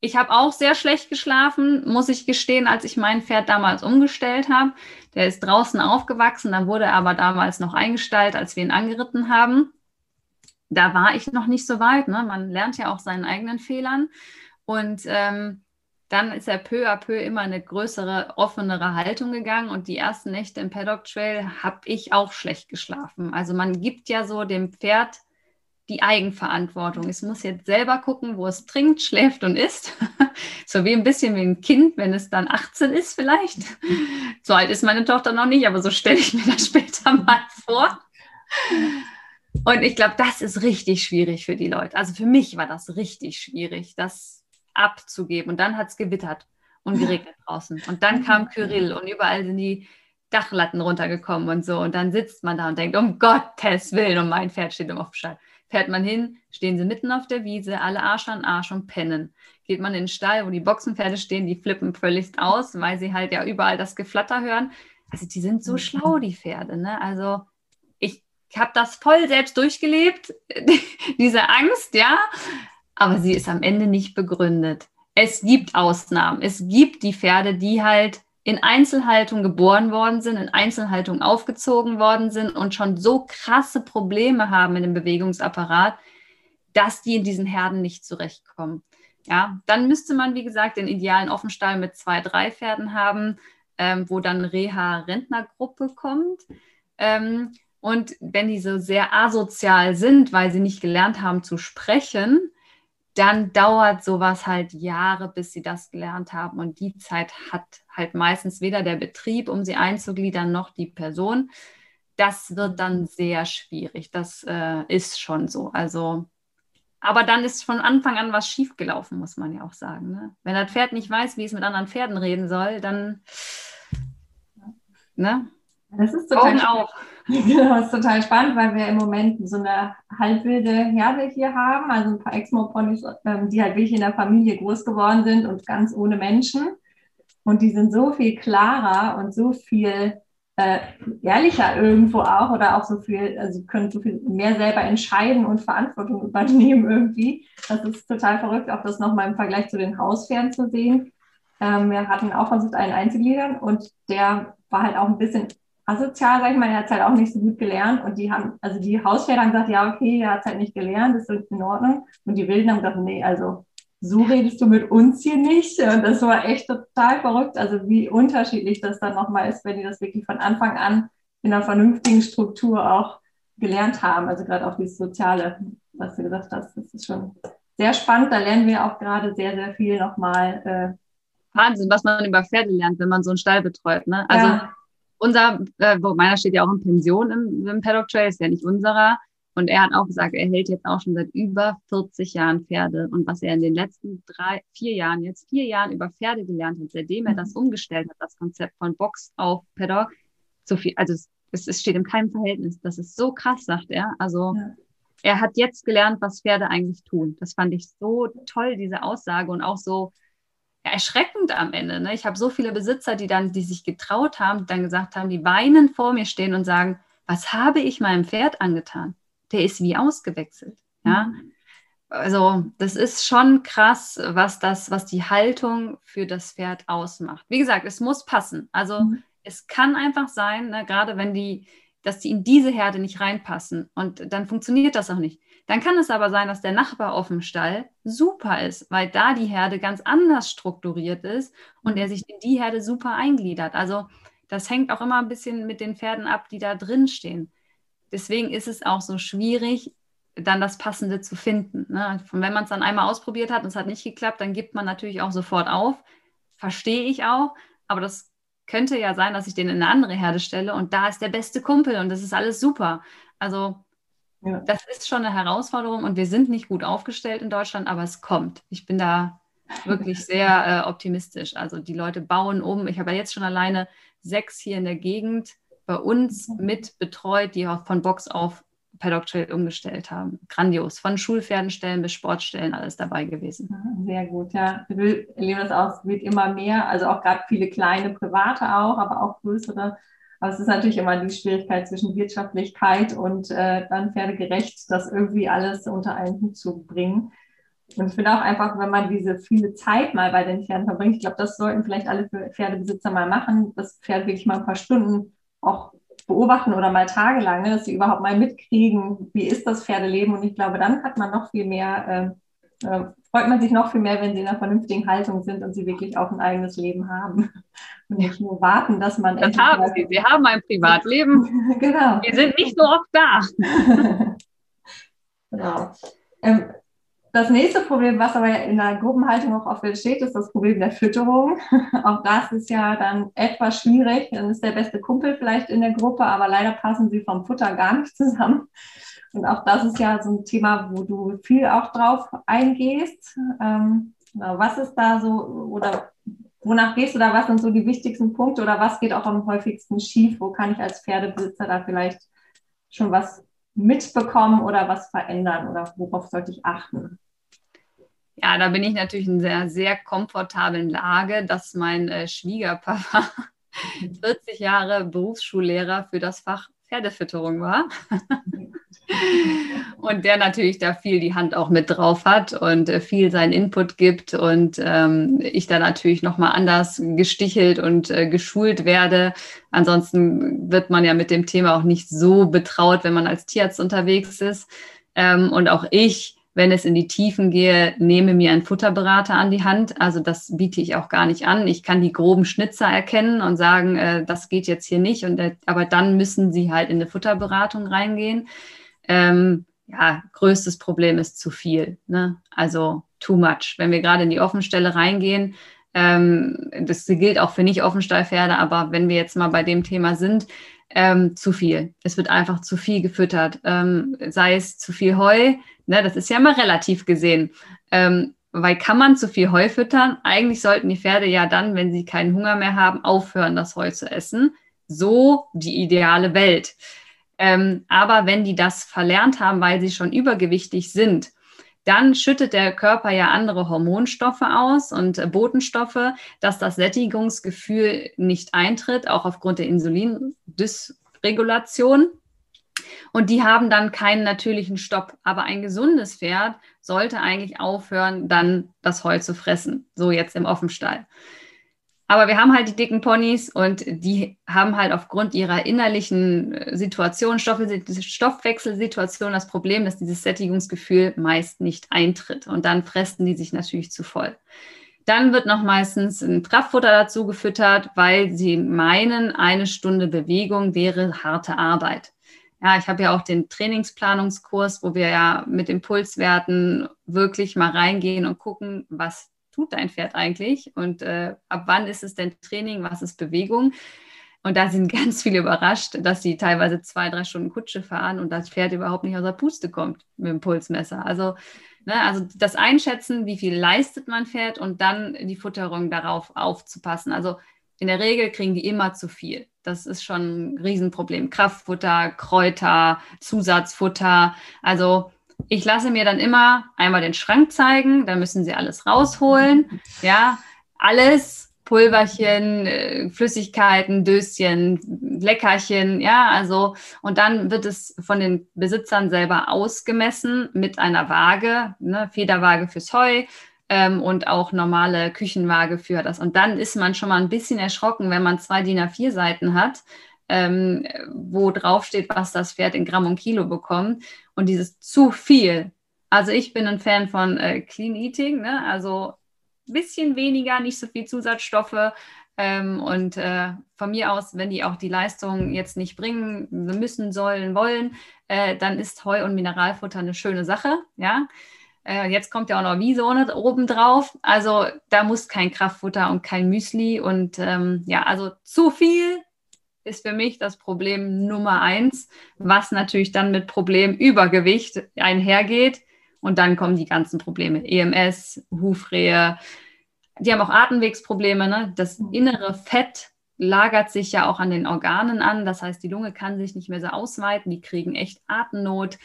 ich habe auch sehr schlecht geschlafen, muss ich gestehen, als ich mein Pferd damals umgestellt habe. Der ist draußen aufgewachsen, dann wurde er aber damals noch eingestellt, als wir ihn angeritten haben. Da war ich noch nicht so weit. Ne? Man lernt ja auch seinen eigenen Fehlern. Und ähm, dann ist er peu à peu immer eine größere, offenere Haltung gegangen. Und die ersten Nächte im Paddock Trail habe ich auch schlecht geschlafen. Also man gibt ja so dem Pferd die Eigenverantwortung. Es muss jetzt selber gucken, wo es trinkt, schläft und isst. [laughs] so wie ein bisschen wie ein Kind, wenn es dann 18 ist vielleicht. [laughs] So alt ist meine Tochter noch nicht, aber so stelle ich mir das später mal vor. Und ich glaube, das ist richtig schwierig für die Leute. Also für mich war das richtig schwierig, das abzugeben. Und dann hat es gewittert und geregnet [laughs] draußen. Und dann kam Kyrill und überall sind die Dachlatten runtergekommen und so. Und dann sitzt man da und denkt, um Gottes Willen, und mein Pferd steht im Offenstall fährt man hin, stehen sie mitten auf der Wiese, alle Arsch an Arsch und pennen. Geht man in den Stall, wo die Boxenpferde stehen, die flippen völlig aus, weil sie halt ja überall das Geflatter hören. Also die sind so mhm. schlau, die Pferde. Ne? Also ich habe das voll selbst durchgelebt, [laughs] diese Angst, ja, aber sie ist am Ende nicht begründet. Es gibt Ausnahmen. Es gibt die Pferde, die halt in Einzelhaltung geboren worden sind, in Einzelhaltung aufgezogen worden sind und schon so krasse Probleme haben in dem Bewegungsapparat, dass die in diesen Herden nicht zurechtkommen. Ja, dann müsste man, wie gesagt, den idealen Offenstall mit zwei, drei Pferden haben, ähm, wo dann Reha-Rentnergruppe kommt. Ähm, und wenn die so sehr asozial sind, weil sie nicht gelernt haben zu sprechen, dann dauert sowas halt Jahre, bis sie das gelernt haben. Und die Zeit hat halt meistens weder der Betrieb, um sie einzugliedern, noch die Person. Das wird dann sehr schwierig. Das äh, ist schon so. Also, aber dann ist von Anfang an was schiefgelaufen, muss man ja auch sagen. Ne? Wenn das Pferd nicht weiß, wie es mit anderen Pferden reden soll, dann. Ne? Das ist total auf. [laughs] Genau, das ist total spannend, weil wir im Moment so eine halbwilde Herde hier haben, also ein paar Exmo-Ponys, ähm, die halt wirklich in der Familie groß geworden sind und ganz ohne Menschen. Und die sind so viel klarer und so viel äh, ehrlicher irgendwo auch oder auch so viel, also können so viel mehr selber entscheiden und Verantwortung übernehmen irgendwie. Das ist total verrückt, auch das nochmal im Vergleich zu den Hauspferden zu sehen. Ähm, wir hatten auch versucht, einen einzugliedern und der war halt auch ein bisschen asozial, sag ich mal, er hat es halt auch nicht so gut gelernt. Und die haben, also die Hausväter haben gesagt, ja, okay, er hat es halt nicht gelernt, das ist in Ordnung. Und die Wilden haben gesagt, nee, also so redest du mit uns hier nicht. Und das war echt total verrückt, also wie unterschiedlich das dann nochmal ist, wenn die das wirklich von Anfang an in einer vernünftigen Struktur auch gelernt haben. Also gerade auch dieses Soziale, was du gesagt hast, das ist schon sehr spannend. Da lernen wir auch gerade sehr, sehr viel nochmal. Äh, Wahnsinn, was man über Pferde lernt, wenn man so einen Stall betreut. Ne? Also ja unser, äh, meiner steht ja auch in Pension im, im Paddock Trail, ist ja nicht unserer. Und er hat auch gesagt, er hält jetzt auch schon seit über 40 Jahren Pferde. Und was er in den letzten drei, vier Jahren, jetzt vier Jahren über Pferde gelernt hat, seitdem er das mhm. umgestellt hat, das Konzept von Box auf Paddock, so viel, also es, es steht in keinem Verhältnis. Das ist so krass, sagt er. Also ja. er hat jetzt gelernt, was Pferde eigentlich tun. Das fand ich so toll, diese Aussage und auch so, erschreckend am Ende. Ne? Ich habe so viele Besitzer, die dann, die sich getraut haben, die dann gesagt haben, die weinen vor mir stehen und sagen, was habe ich meinem Pferd angetan? Der ist wie ausgewechselt. Ja. Mhm. Also, das ist schon krass, was das, was die Haltung für das Pferd ausmacht. Wie gesagt, es muss passen. Also, mhm. es kann einfach sein, ne, gerade wenn die, dass die in diese Herde nicht reinpassen und dann funktioniert das auch nicht. Dann kann es aber sein, dass der Nachbar auf dem Stall super ist, weil da die Herde ganz anders strukturiert ist und er sich in die Herde super eingliedert. Also das hängt auch immer ein bisschen mit den Pferden ab, die da drin stehen. Deswegen ist es auch so schwierig, dann das Passende zu finden. Ne? Und wenn man es dann einmal ausprobiert hat und es hat nicht geklappt, dann gibt man natürlich auch sofort auf. Verstehe ich auch, aber das könnte ja sein, dass ich den in eine andere Herde stelle und da ist der beste Kumpel und das ist alles super. Also ja. Das ist schon eine Herausforderung und wir sind nicht gut aufgestellt in Deutschland, aber es kommt. Ich bin da wirklich [laughs] sehr äh, optimistisch. Also die Leute bauen um. Ich habe ja jetzt schon alleine sechs hier in der Gegend bei uns mhm. mit betreut, die auch von Box auf Paddock Trail umgestellt haben. Grandios. Von Schulpferdenstellen bis Sportstellen alles dabei gewesen. Sehr gut, ja. Wir erleben das auch, es wird immer mehr, also auch gerade viele kleine private auch, aber auch größere. Aber es ist natürlich immer die Schwierigkeit zwischen Wirtschaftlichkeit und äh, dann pferdegerecht, das irgendwie alles unter einen Hut zu bringen. Und ich finde auch einfach, wenn man diese viele Zeit mal bei den Pferden verbringt, ich glaube, das sollten vielleicht alle Pferdebesitzer mal machen, das Pferd wirklich mal ein paar Stunden auch beobachten oder mal tagelang, dass sie überhaupt mal mitkriegen, wie ist das Pferdeleben. Und ich glaube, dann hat man noch viel mehr, äh, äh, freut man sich noch viel mehr, wenn sie in einer vernünftigen Haltung sind und sie wirklich auch ein eigenes Leben haben. Und nicht nur warten, dass man. Das haben sie. Sie haben ein Privatleben. [laughs] genau. Wir sind nicht so oft da. [laughs] genau. Ähm, das nächste Problem, was aber in der Gruppenhaltung auch oft steht, ist das Problem der Fütterung. [laughs] auch das ist ja dann etwas schwierig. Dann ist der beste Kumpel vielleicht in der Gruppe, aber leider passen sie vom Futter gar nicht zusammen. Und auch das ist ja so ein Thema, wo du viel auch drauf eingehst. Ähm, was ist da so oder wonach gehst du da? Was sind so die wichtigsten Punkte oder was geht auch am häufigsten schief? Wo kann ich als Pferdebesitzer da vielleicht schon was mitbekommen oder was verändern oder worauf sollte ich achten? Ja, da bin ich natürlich in einer sehr komfortablen Lage, dass mein äh, Schwiegerpapa [laughs] 40 Jahre Berufsschullehrer für das Fach Pferdefütterung war. [laughs] und der natürlich da viel die Hand auch mit drauf hat und äh, viel seinen Input gibt und ähm, ich da natürlich nochmal anders gestichelt und äh, geschult werde. Ansonsten wird man ja mit dem Thema auch nicht so betraut, wenn man als Tierarzt unterwegs ist. Ähm, und auch ich wenn es in die Tiefen gehe, nehme mir einen Futterberater an die Hand. Also das biete ich auch gar nicht an. Ich kann die groben Schnitzer erkennen und sagen, äh, das geht jetzt hier nicht. Und, äh, aber dann müssen sie halt in eine Futterberatung reingehen. Ähm, ja, größtes Problem ist zu viel. Ne? Also too much. Wenn wir gerade in die Offenstelle reingehen, ähm, das gilt auch für nicht Offenstallpferde, aber wenn wir jetzt mal bei dem Thema sind, ähm, zu viel. Es wird einfach zu viel gefüttert. Ähm, sei es zu viel Heu, Ne, das ist ja immer relativ gesehen. Ähm, weil kann man zu viel Heu füttern? Eigentlich sollten die Pferde ja dann, wenn sie keinen Hunger mehr haben, aufhören, das Heu zu essen. So die ideale Welt. Ähm, aber wenn die das verlernt haben, weil sie schon übergewichtig sind, dann schüttet der Körper ja andere Hormonstoffe aus und äh, Botenstoffe, dass das Sättigungsgefühl nicht eintritt, auch aufgrund der Insulindysregulation. Und die haben dann keinen natürlichen Stopp. Aber ein gesundes Pferd sollte eigentlich aufhören, dann das Heu zu fressen. So jetzt im Offenstall. Aber wir haben halt die dicken Ponys und die haben halt aufgrund ihrer innerlichen äh, Situation, Stoffwechselsituation das Problem, dass dieses Sättigungsgefühl meist nicht eintritt. Und dann fressen die sich natürlich zu voll. Dann wird noch meistens ein Kraftfutter dazu gefüttert, weil sie meinen, eine Stunde Bewegung wäre harte Arbeit ja, ich habe ja auch den Trainingsplanungskurs, wo wir ja mit Impulswerten wirklich mal reingehen und gucken, was tut dein Pferd eigentlich und äh, ab wann ist es denn Training, was ist Bewegung. Und da sind [laughs] ganz viele überrascht, dass sie teilweise zwei, drei Stunden Kutsche fahren und das Pferd überhaupt nicht aus der Puste kommt mit dem Pulsmesser. Also, ne, also das Einschätzen, wie viel leistet mein Pferd und dann die Futterung darauf aufzupassen. Also in der Regel kriegen die immer zu viel. Das ist schon ein Riesenproblem. Kraftfutter, Kräuter, Zusatzfutter. Also ich lasse mir dann immer einmal den Schrank zeigen, da müssen sie alles rausholen. Ja, alles, Pulverchen, äh, Flüssigkeiten, Döschen, Leckerchen, ja, also und dann wird es von den Besitzern selber ausgemessen mit einer Waage, ne, Federwaage fürs Heu, ähm, und auch normale Küchenwaage für das. Und dann ist man schon mal ein bisschen erschrocken, wenn man zwei DIN A4 Seiten hat, ähm, wo drauf steht, was das Pferd in Gramm und Kilo bekommt. Und dieses zu viel. Also ich bin ein Fan von äh, Clean Eating, ne? also ein bisschen weniger, nicht so viel Zusatzstoffe. Ähm, und äh, von mir aus, wenn die auch die Leistung jetzt nicht bringen müssen, sollen, wollen, äh, dann ist Heu und Mineralfutter eine schöne Sache. Ja, äh, jetzt kommt ja auch noch Wiesone oben drauf. Also da muss kein Kraftfutter und kein Müsli. Und ähm, ja, also zu viel ist für mich das Problem Nummer eins, was natürlich dann mit Problem Übergewicht einhergeht. Und dann kommen die ganzen Probleme. EMS, Hufrehe, die haben auch Atemwegsprobleme. Ne? Das innere Fett lagert sich ja auch an den Organen an. Das heißt, die Lunge kann sich nicht mehr so ausweiten. Die kriegen echt Atemnot.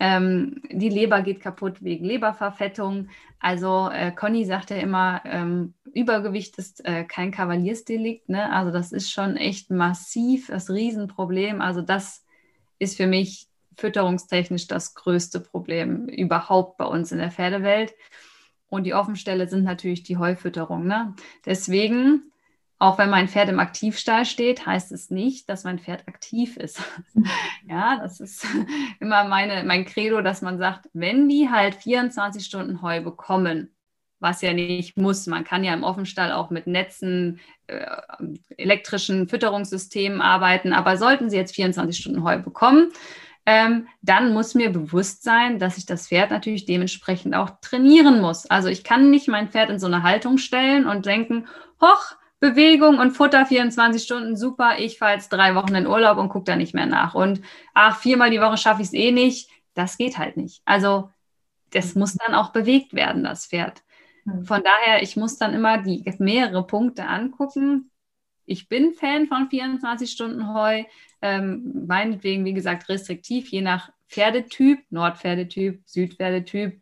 Ähm, die Leber geht kaputt wegen Leberverfettung. Also äh, Conny sagt ja immer, ähm, Übergewicht ist äh, kein Kavaliersdelikt. Ne? Also das ist schon echt massiv das Riesenproblem. Also das ist für mich fütterungstechnisch das größte Problem überhaupt bei uns in der Pferdewelt. Und die Offenstelle sind natürlich die Heufütterung. Ne? Deswegen auch wenn mein Pferd im Aktivstall steht, heißt es nicht, dass mein Pferd aktiv ist. [laughs] ja, das ist [laughs] immer meine, mein Credo, dass man sagt, wenn die halt 24 Stunden Heu bekommen, was ja nicht muss, man kann ja im Offenstall auch mit Netzen, äh, elektrischen Fütterungssystemen arbeiten, aber sollten sie jetzt 24 Stunden Heu bekommen, ähm, dann muss mir bewusst sein, dass ich das Pferd natürlich dementsprechend auch trainieren muss. Also ich kann nicht mein Pferd in so eine Haltung stellen und denken, hoch, Bewegung und Futter 24 Stunden, super. Ich fahre jetzt drei Wochen in Urlaub und gucke da nicht mehr nach. Und ach, viermal die Woche schaffe ich es eh nicht. Das geht halt nicht. Also das muss dann auch bewegt werden, das Pferd. Hm. Von daher, ich muss dann immer die mehrere Punkte angucken. Ich bin Fan von 24 Stunden Heu. Ähm, meinetwegen, wie gesagt, restriktiv, je nach Pferdetyp, Nordpferdetyp, Südpferdetyp,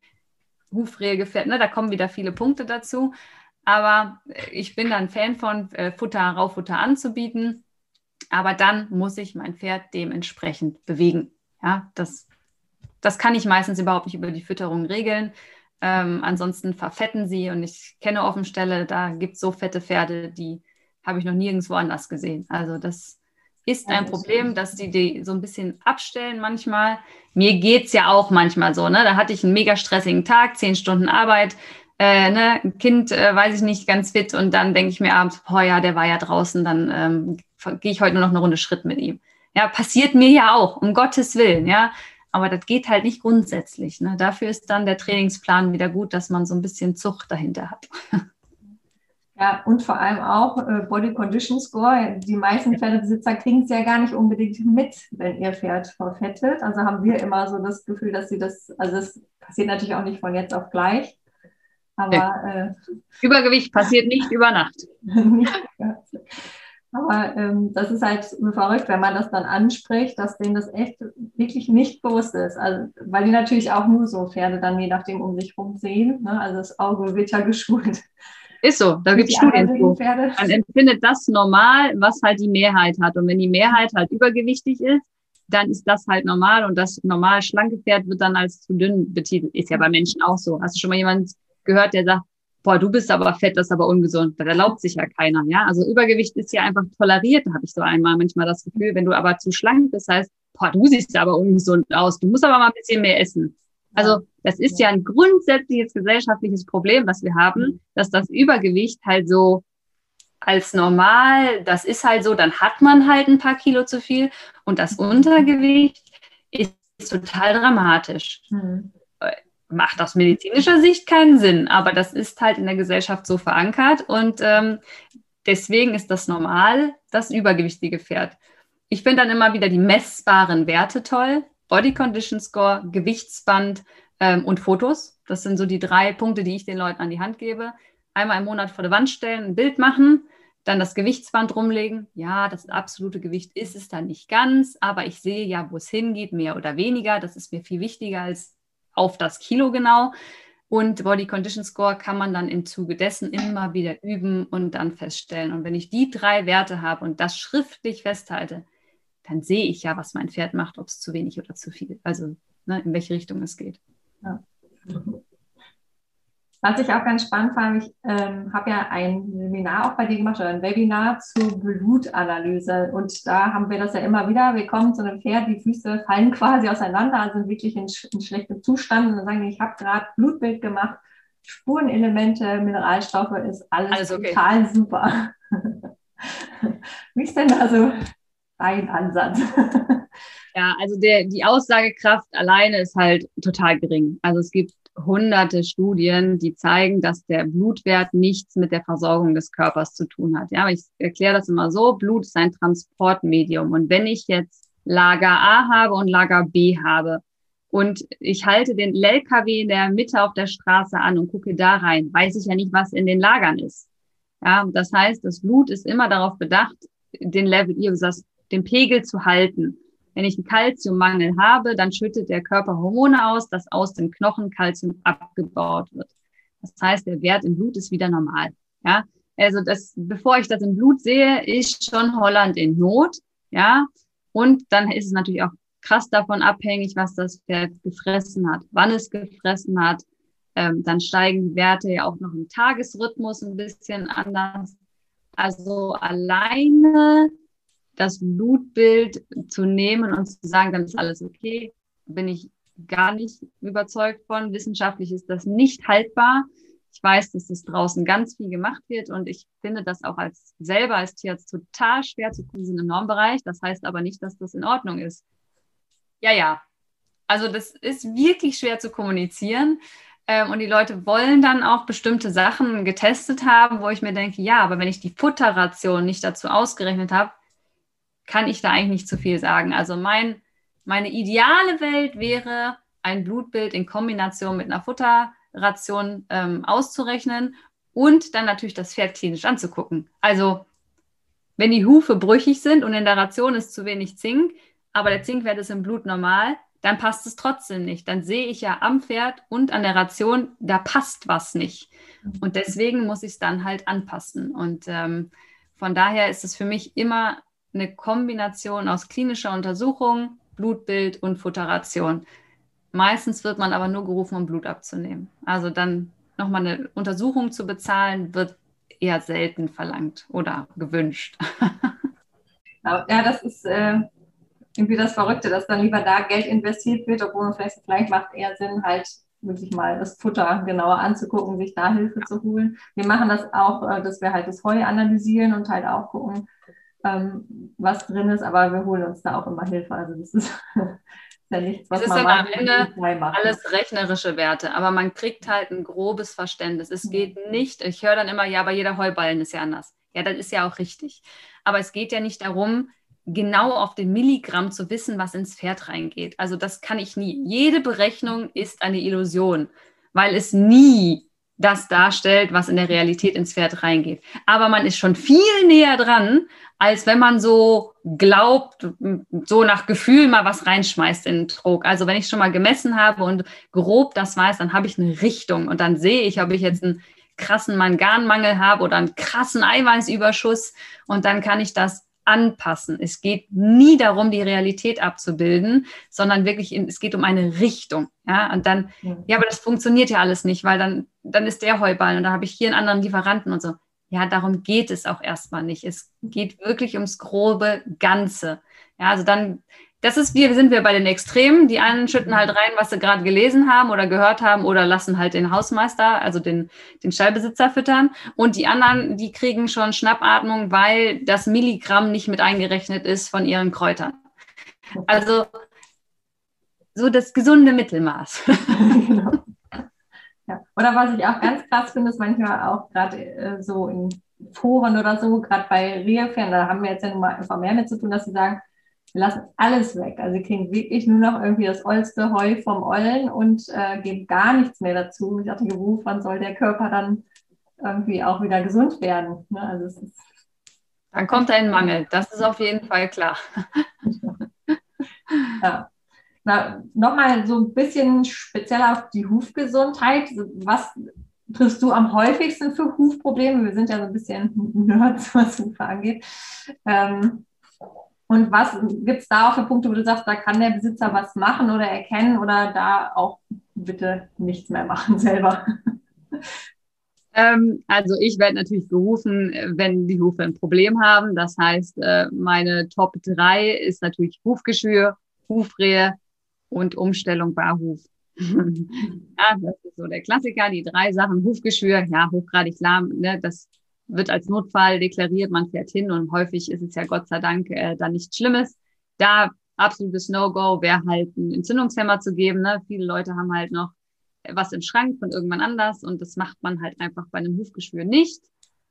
Hufrehe, ne, da kommen wieder viele Punkte dazu. Aber ich bin dann Fan von äh, Futter, Raufutter anzubieten. Aber dann muss ich mein Pferd dementsprechend bewegen. Ja, das, das kann ich meistens überhaupt nicht über die Fütterung regeln. Ähm, ansonsten verfetten sie und ich kenne Offenstelle, da gibt es so fette Pferde, die habe ich noch nirgendwo anders gesehen. Also das ist ein Problem, dass die die so ein bisschen abstellen manchmal. Mir geht es ja auch manchmal so. Ne? Da hatte ich einen mega stressigen Tag, zehn Stunden Arbeit, äh, ne, ein Kind, äh, weiß ich nicht, ganz fit und dann denke ich mir abends, boah ja, der war ja draußen, dann ähm, gehe ich heute nur noch eine Runde Schritt mit ihm. Ja, passiert mir ja auch, um Gottes Willen, ja. Aber das geht halt nicht grundsätzlich. Ne? Dafür ist dann der Trainingsplan wieder gut, dass man so ein bisschen Zucht dahinter hat. [laughs] Ja, und vor allem auch äh, Body Condition Score. Die meisten Pferdebesitzer kriegen es ja gar nicht unbedingt mit, wenn ihr Pferd verfettet. Also haben wir immer so das Gefühl, dass sie das, also es passiert natürlich auch nicht von jetzt auf gleich, aber äh, Übergewicht passiert nicht über Nacht. [laughs] Aber ähm, das ist halt so verrückt, wenn man das dann anspricht, dass denen das echt wirklich nicht bewusst ist. Also, weil die natürlich auch nur so Pferde dann je nachdem um sich rum sehen. Ne? Also das Auge wird ja geschult. Ist so, da gibt es Studien zu. Man empfindet das normal, was halt die Mehrheit hat. Und wenn die Mehrheit halt übergewichtig ist, dann ist das halt normal und das normal schlanke Pferd wird dann als zu dünn betitelt. Ist ja bei Menschen auch so. Hast du schon mal jemanden gehört, der sagt, boah, du bist aber fett, das ist aber ungesund. Das erlaubt sich ja keiner, ja. Also Übergewicht ist ja einfach toleriert, habe ich so einmal manchmal das Gefühl. Wenn du aber zu schlank bist, heißt, boah, du siehst aber ungesund aus. Du musst aber mal ein bisschen mehr essen. Also das ist ja ein grundsätzliches gesellschaftliches Problem, was wir haben, dass das Übergewicht halt so als normal, das ist halt so, dann hat man halt ein paar Kilo zu viel und das Untergewicht ist total dramatisch. Mhm macht aus medizinischer Sicht keinen Sinn, aber das ist halt in der Gesellschaft so verankert und ähm, deswegen ist das normal, das übergewichtige Pferd. Ich finde dann immer wieder die messbaren Werte toll. Body Condition Score, Gewichtsband ähm, und Fotos. Das sind so die drei Punkte, die ich den Leuten an die Hand gebe. Einmal im Monat vor der Wand stellen, ein Bild machen, dann das Gewichtsband rumlegen. Ja, das absolute Gewicht ist es dann nicht ganz, aber ich sehe ja, wo es hingeht, mehr oder weniger. Das ist mir viel wichtiger als auf das Kilo genau. Und Body Condition Score kann man dann im Zuge dessen immer wieder üben und dann feststellen. Und wenn ich die drei Werte habe und das schriftlich festhalte, dann sehe ich ja, was mein Pferd macht, ob es zu wenig oder zu viel, also ne, in welche Richtung es geht. Ja. Was ich auch ganz spannend fand, ich ähm, habe ja ein Seminar auch bei dir gemacht oder ein Webinar zur Blutanalyse. Und da haben wir das ja immer wieder. Wir kommen zu einem Pferd, die Füße fallen quasi auseinander, also sind wirklich in, in schlechtem Zustand. Und dann sagen die, ich habe gerade Blutbild gemacht, Spurenelemente, Mineralstoffe, ist alles, alles okay. total super. [laughs] Wie ist denn da so dein Ansatz? [laughs] Ja, also der, die Aussagekraft alleine ist halt total gering. Also es gibt hunderte Studien, die zeigen, dass der Blutwert nichts mit der Versorgung des Körpers zu tun hat. Ja, ich erkläre das immer so. Blut ist ein Transportmedium. Und wenn ich jetzt Lager A habe und Lager B habe und ich halte den LKW in der Mitte auf der Straße an und gucke da rein, weiß ich ja nicht, was in den Lagern ist. Ja, das heißt, das Blut ist immer darauf bedacht, den Level, den Pegel zu halten. Wenn ich einen Kalziummangel habe, dann schüttet der Körper Hormone aus, dass aus dem Knochen Kalzium abgebaut wird. Das heißt, der Wert im Blut ist wieder normal. Ja, also das, bevor ich das im Blut sehe, ist schon Holland in Not. Ja, und dann ist es natürlich auch krass davon abhängig, was das Pferd gefressen hat, wann es gefressen hat. Ähm, dann steigen die Werte ja auch noch im Tagesrhythmus ein bisschen anders. Also alleine das Blutbild zu nehmen und zu sagen, dann ist alles okay, bin ich gar nicht überzeugt von. Wissenschaftlich ist das nicht haltbar. Ich weiß, dass das draußen ganz viel gemacht wird und ich finde das auch als selber als Tierarzt total schwer zu diesen im Normbereich. Das heißt aber nicht, dass das in Ordnung ist. Ja, ja. Also das ist wirklich schwer zu kommunizieren. Ähm, und die Leute wollen dann auch bestimmte Sachen getestet haben, wo ich mir denke, ja, aber wenn ich die Futterration nicht dazu ausgerechnet habe, kann ich da eigentlich nicht zu viel sagen. Also mein, meine ideale Welt wäre, ein Blutbild in Kombination mit einer Futterration ähm, auszurechnen und dann natürlich das Pferd klinisch anzugucken. Also wenn die Hufe brüchig sind und in der Ration ist zu wenig Zink, aber der Zinkwert ist im Blut normal, dann passt es trotzdem nicht. Dann sehe ich ja am Pferd und an der Ration, da passt was nicht. Und deswegen muss ich es dann halt anpassen. Und ähm, von daher ist es für mich immer eine Kombination aus klinischer Untersuchung, Blutbild und Futteration. Meistens wird man aber nur gerufen, um Blut abzunehmen. Also dann nochmal eine Untersuchung zu bezahlen, wird eher selten verlangt oder gewünscht. [laughs] Ja, das ist äh, irgendwie das Verrückte, dass dann lieber da Geld investiert wird, obwohl man vielleicht, vielleicht macht eher Sinn, halt wirklich mal das Futter genauer anzugucken, sich da Hilfe zu holen. Wir machen das auch, äh, dass wir halt das Heu analysieren und halt auch gucken, ähm, was drin ist, aber wir holen uns da auch immer Hilfe. Also das ist [laughs] ja nichts, was es man ist dann am Ende alles rechnerische Werte, aber man kriegt halt ein grobes Verständnis. Es geht nicht, ich höre dann immer, ja, aber jeder Heuballen ist ja anders. Ja, das ist ja auch richtig. Aber es geht ja nicht darum, genau auf den Milligramm zu wissen, was ins Pferd reingeht. Also das kann ich nie. Jede Berechnung ist eine Illusion, weil es nie das darstellt, was in der Realität ins Pferd reingeht. Aber man ist schon viel näher dran, als wenn man so glaubt, so nach Gefühl mal was reinschmeißt in den Trog. Also wenn ich schon mal gemessen habe und grob das weiß, dann habe ich eine Richtung und dann sehe ich, ob ich jetzt einen krassen Manganmangel habe oder einen krassen Eiweißüberschuss und dann kann ich das anpassen. Es geht nie darum, die Realität abzubilden, sondern wirklich, in, es geht um eine Richtung. Ja, und dann, ja. ja, aber das funktioniert ja alles nicht, weil dann, dann ist der Heuball und dann habe ich hier einen anderen Lieferanten und so. Ja, darum geht es auch erstmal nicht. Es geht wirklich ums grobe Ganze. Ja, also dann das ist, wir sind wir bei den Extremen. Die einen schütten halt rein, was sie gerade gelesen haben oder gehört haben oder lassen halt den Hausmeister, also den, den Stallbesitzer füttern. Und die anderen, die kriegen schon Schnappatmung, weil das Milligramm nicht mit eingerechnet ist von ihren Kräutern. Also so das gesunde Mittelmaß. [laughs] genau. Ja. Oder was ich auch ganz krass finde, ist manchmal auch gerade äh, so in Foren oder so, gerade bei Rehfern, da haben wir jetzt ja nun mal einfach mehr mit zu tun, dass sie sagen, wir lassen alles weg. Also wir kriegen wirklich nur noch irgendwie das ollste Heu vom Ollen und äh, geben gar nichts mehr dazu. Ich dachte, wann soll der Körper dann irgendwie auch wieder gesund werden? Ne? Also es ist dann kommt ein Mangel, das ist auf jeden Fall klar. ja. Nochmal so ein bisschen speziell auf die Hufgesundheit. Was triffst du am häufigsten für Hufprobleme? Wir sind ja so ein bisschen Nerds, [laughs] was Hufe angeht. Ähm, und was gibt es da auch für Punkte, wo du sagst, da kann der Besitzer was machen oder erkennen oder da auch bitte nichts mehr machen [laughs] selber? Ähm, also ich werde natürlich gerufen, wenn die Hufe ein Problem haben. Das heißt, äh, meine Top 3 ist natürlich Hufgeschwür, Hufrehe und Umstellung Barhuf. [laughs] ja, das ist so der Klassiker, die drei Sachen. Hufgeschwür, ja, hochgradig lahm, ne, das wird als Notfall deklariert, man fährt hin und häufig ist es ja Gott sei Dank äh, da nichts Schlimmes. Da absolutes No-Go wäre halt ein Entzündungshemmer zu geben. Ne? Viele Leute haben halt noch was im Schrank von irgendwann anders und das macht man halt einfach bei einem Hufgeschwür nicht,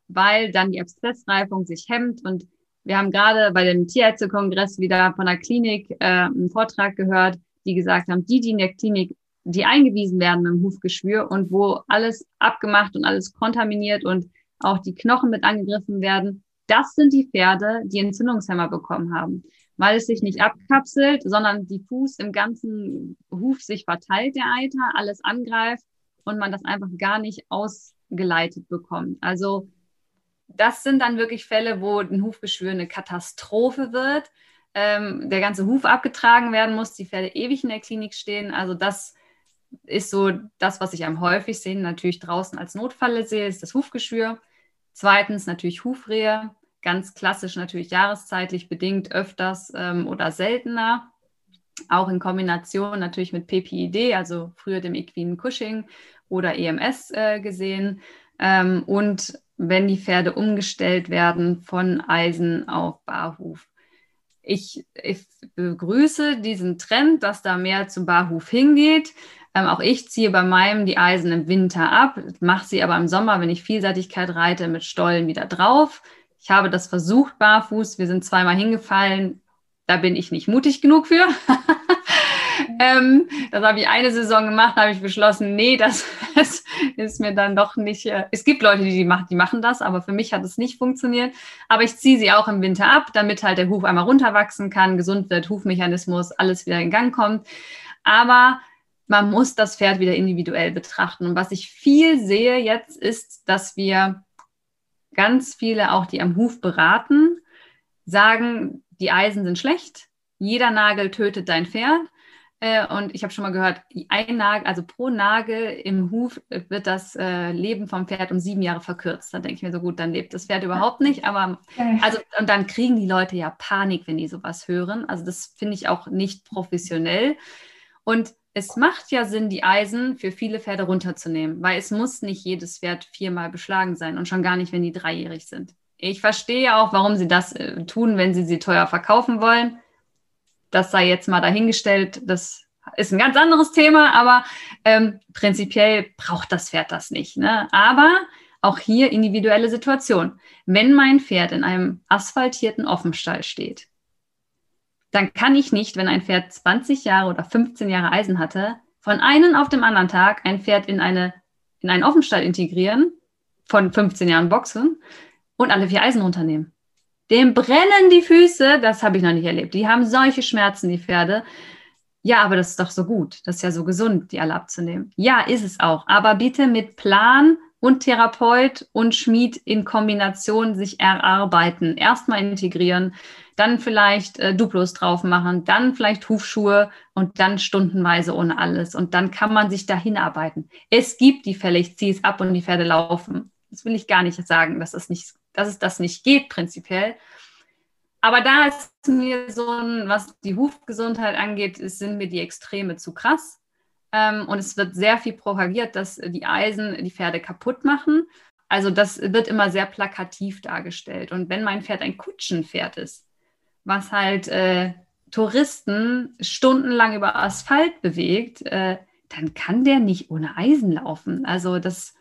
weil dann die Abszessreifung sich hemmt und wir haben gerade bei dem Tierärztekongress wieder von der Klinik äh, einen Vortrag gehört, die gesagt haben, die, die in der Klinik, die eingewiesen werden mit dem Hufgeschwür und wo alles abgemacht und alles kontaminiert und auch die Knochen mit angegriffen werden, das sind die Pferde, die Entzündungshemmer bekommen haben, weil es sich nicht abkapselt, sondern diffus im ganzen Huf sich verteilt, der Eiter, alles angreift und man das einfach gar nicht ausgeleitet bekommt. Also das sind dann wirklich Fälle, wo ein Hufgeschwür eine Katastrophe wird, ähm, der ganze Huf abgetragen werden muss, die Pferde ewig in der Klinik stehen. Also das ist so das, was ich am häufigsten natürlich draußen als Notfalle sehe, ist das Hufgeschwür. Zweitens natürlich Hufrehe, ganz klassisch natürlich jahreszeitlich bedingt öfters ähm, oder seltener. Auch in Kombination natürlich mit PPID, also früher dem equinen Cushing oder EMS äh, gesehen. Ähm, und wenn die Pferde umgestellt werden von Eisen auf Barhuf. Ich, ich begrüße diesen Trend, dass da mehr zum Barhuf hingeht. Ähm, auch ich ziehe bei meinem die Eisen im Winter ab, mache sie aber im Sommer, wenn ich Vielseitigkeit reite, mit Stollen wieder drauf. Ich habe das versucht barfuß. Wir sind zweimal hingefallen. Da bin ich nicht mutig genug für. [laughs] ähm, das habe ich eine Saison gemacht, habe ich beschlossen, nee, das, [laughs] das, ist mir dann doch nicht. Äh, es gibt Leute, die, die, machen, die machen das, aber für mich hat es nicht funktioniert. Aber ich ziehe sie auch im Winter ab, damit halt der Huf einmal runterwachsen kann, gesund wird, Hufmechanismus, alles wieder in Gang kommt. Aber man muss das Pferd wieder individuell betrachten. Und was ich viel sehe jetzt ist, dass wir ganz viele auch, die am Huf beraten, sagen, die Eisen sind schlecht, jeder Nagel tötet dein Pferd. Äh, und ich habe schon mal gehört, ein Nagel, also pro Nagel im Huf wird das äh, Leben vom Pferd um sieben Jahre verkürzt. Da denke ich mir so gut, dann lebt das Pferd überhaupt nicht. Aber also und dann kriegen die Leute ja Panik, wenn die sowas hören. Also das finde ich auch nicht professionell. Und es macht ja Sinn, die Eisen für viele Pferde runterzunehmen, weil es muss nicht jedes Pferd viermal beschlagen sein und schon gar nicht, wenn die dreijährig sind. Ich verstehe auch, warum sie das äh, tun, wenn sie sie teuer verkaufen wollen das sei jetzt mal dahingestellt. Das ist ein ganz anderes Thema, aber ähm, prinzipiell braucht das Pferd das nicht. Ne? Aber auch hier individuelle Situation. Wenn mein Pferd in einem asphaltierten Offenstall steht, dann kann ich nicht, wenn ein Pferd 20 Jahre oder 15 Jahre Eisen hatte, von einem auf dem anderen Tag ein Pferd in, eine, in einen Offenstall integrieren, von 15 Jahren Boxen und alle vier Eisen runternehmen. Dem brennen die Füße, das habe ich noch nicht erlebt. Die haben solche Schmerzen, die Pferde. Ja, aber das ist doch so gut. Das ist ja so gesund, die alle abzunehmen. Ja, ist es auch. Aber bitte mit Plan und Therapeut und Schmied in Kombination sich erarbeiten. Erstmal integrieren, dann vielleicht äh, Duplos drauf machen, dann vielleicht Hufschuhe und dann stundenweise ohne alles. Und dann kann man sich dahin arbeiten. Es gibt die Fälle, ich ziehe es ab und die Pferde laufen. Das will ich gar nicht sagen, dass das nicht dass es das nicht geht, prinzipiell. Aber da ist mir so ein, was die Hufgesundheit angeht, sind mir die Extreme zu krass. Ähm, und es wird sehr viel propagiert, dass die Eisen die Pferde kaputt machen. Also das wird immer sehr plakativ dargestellt. Und wenn mein Pferd ein Kutschenpferd ist, was halt äh, Touristen stundenlang über Asphalt bewegt, äh, dann kann der nicht ohne Eisen laufen. Also das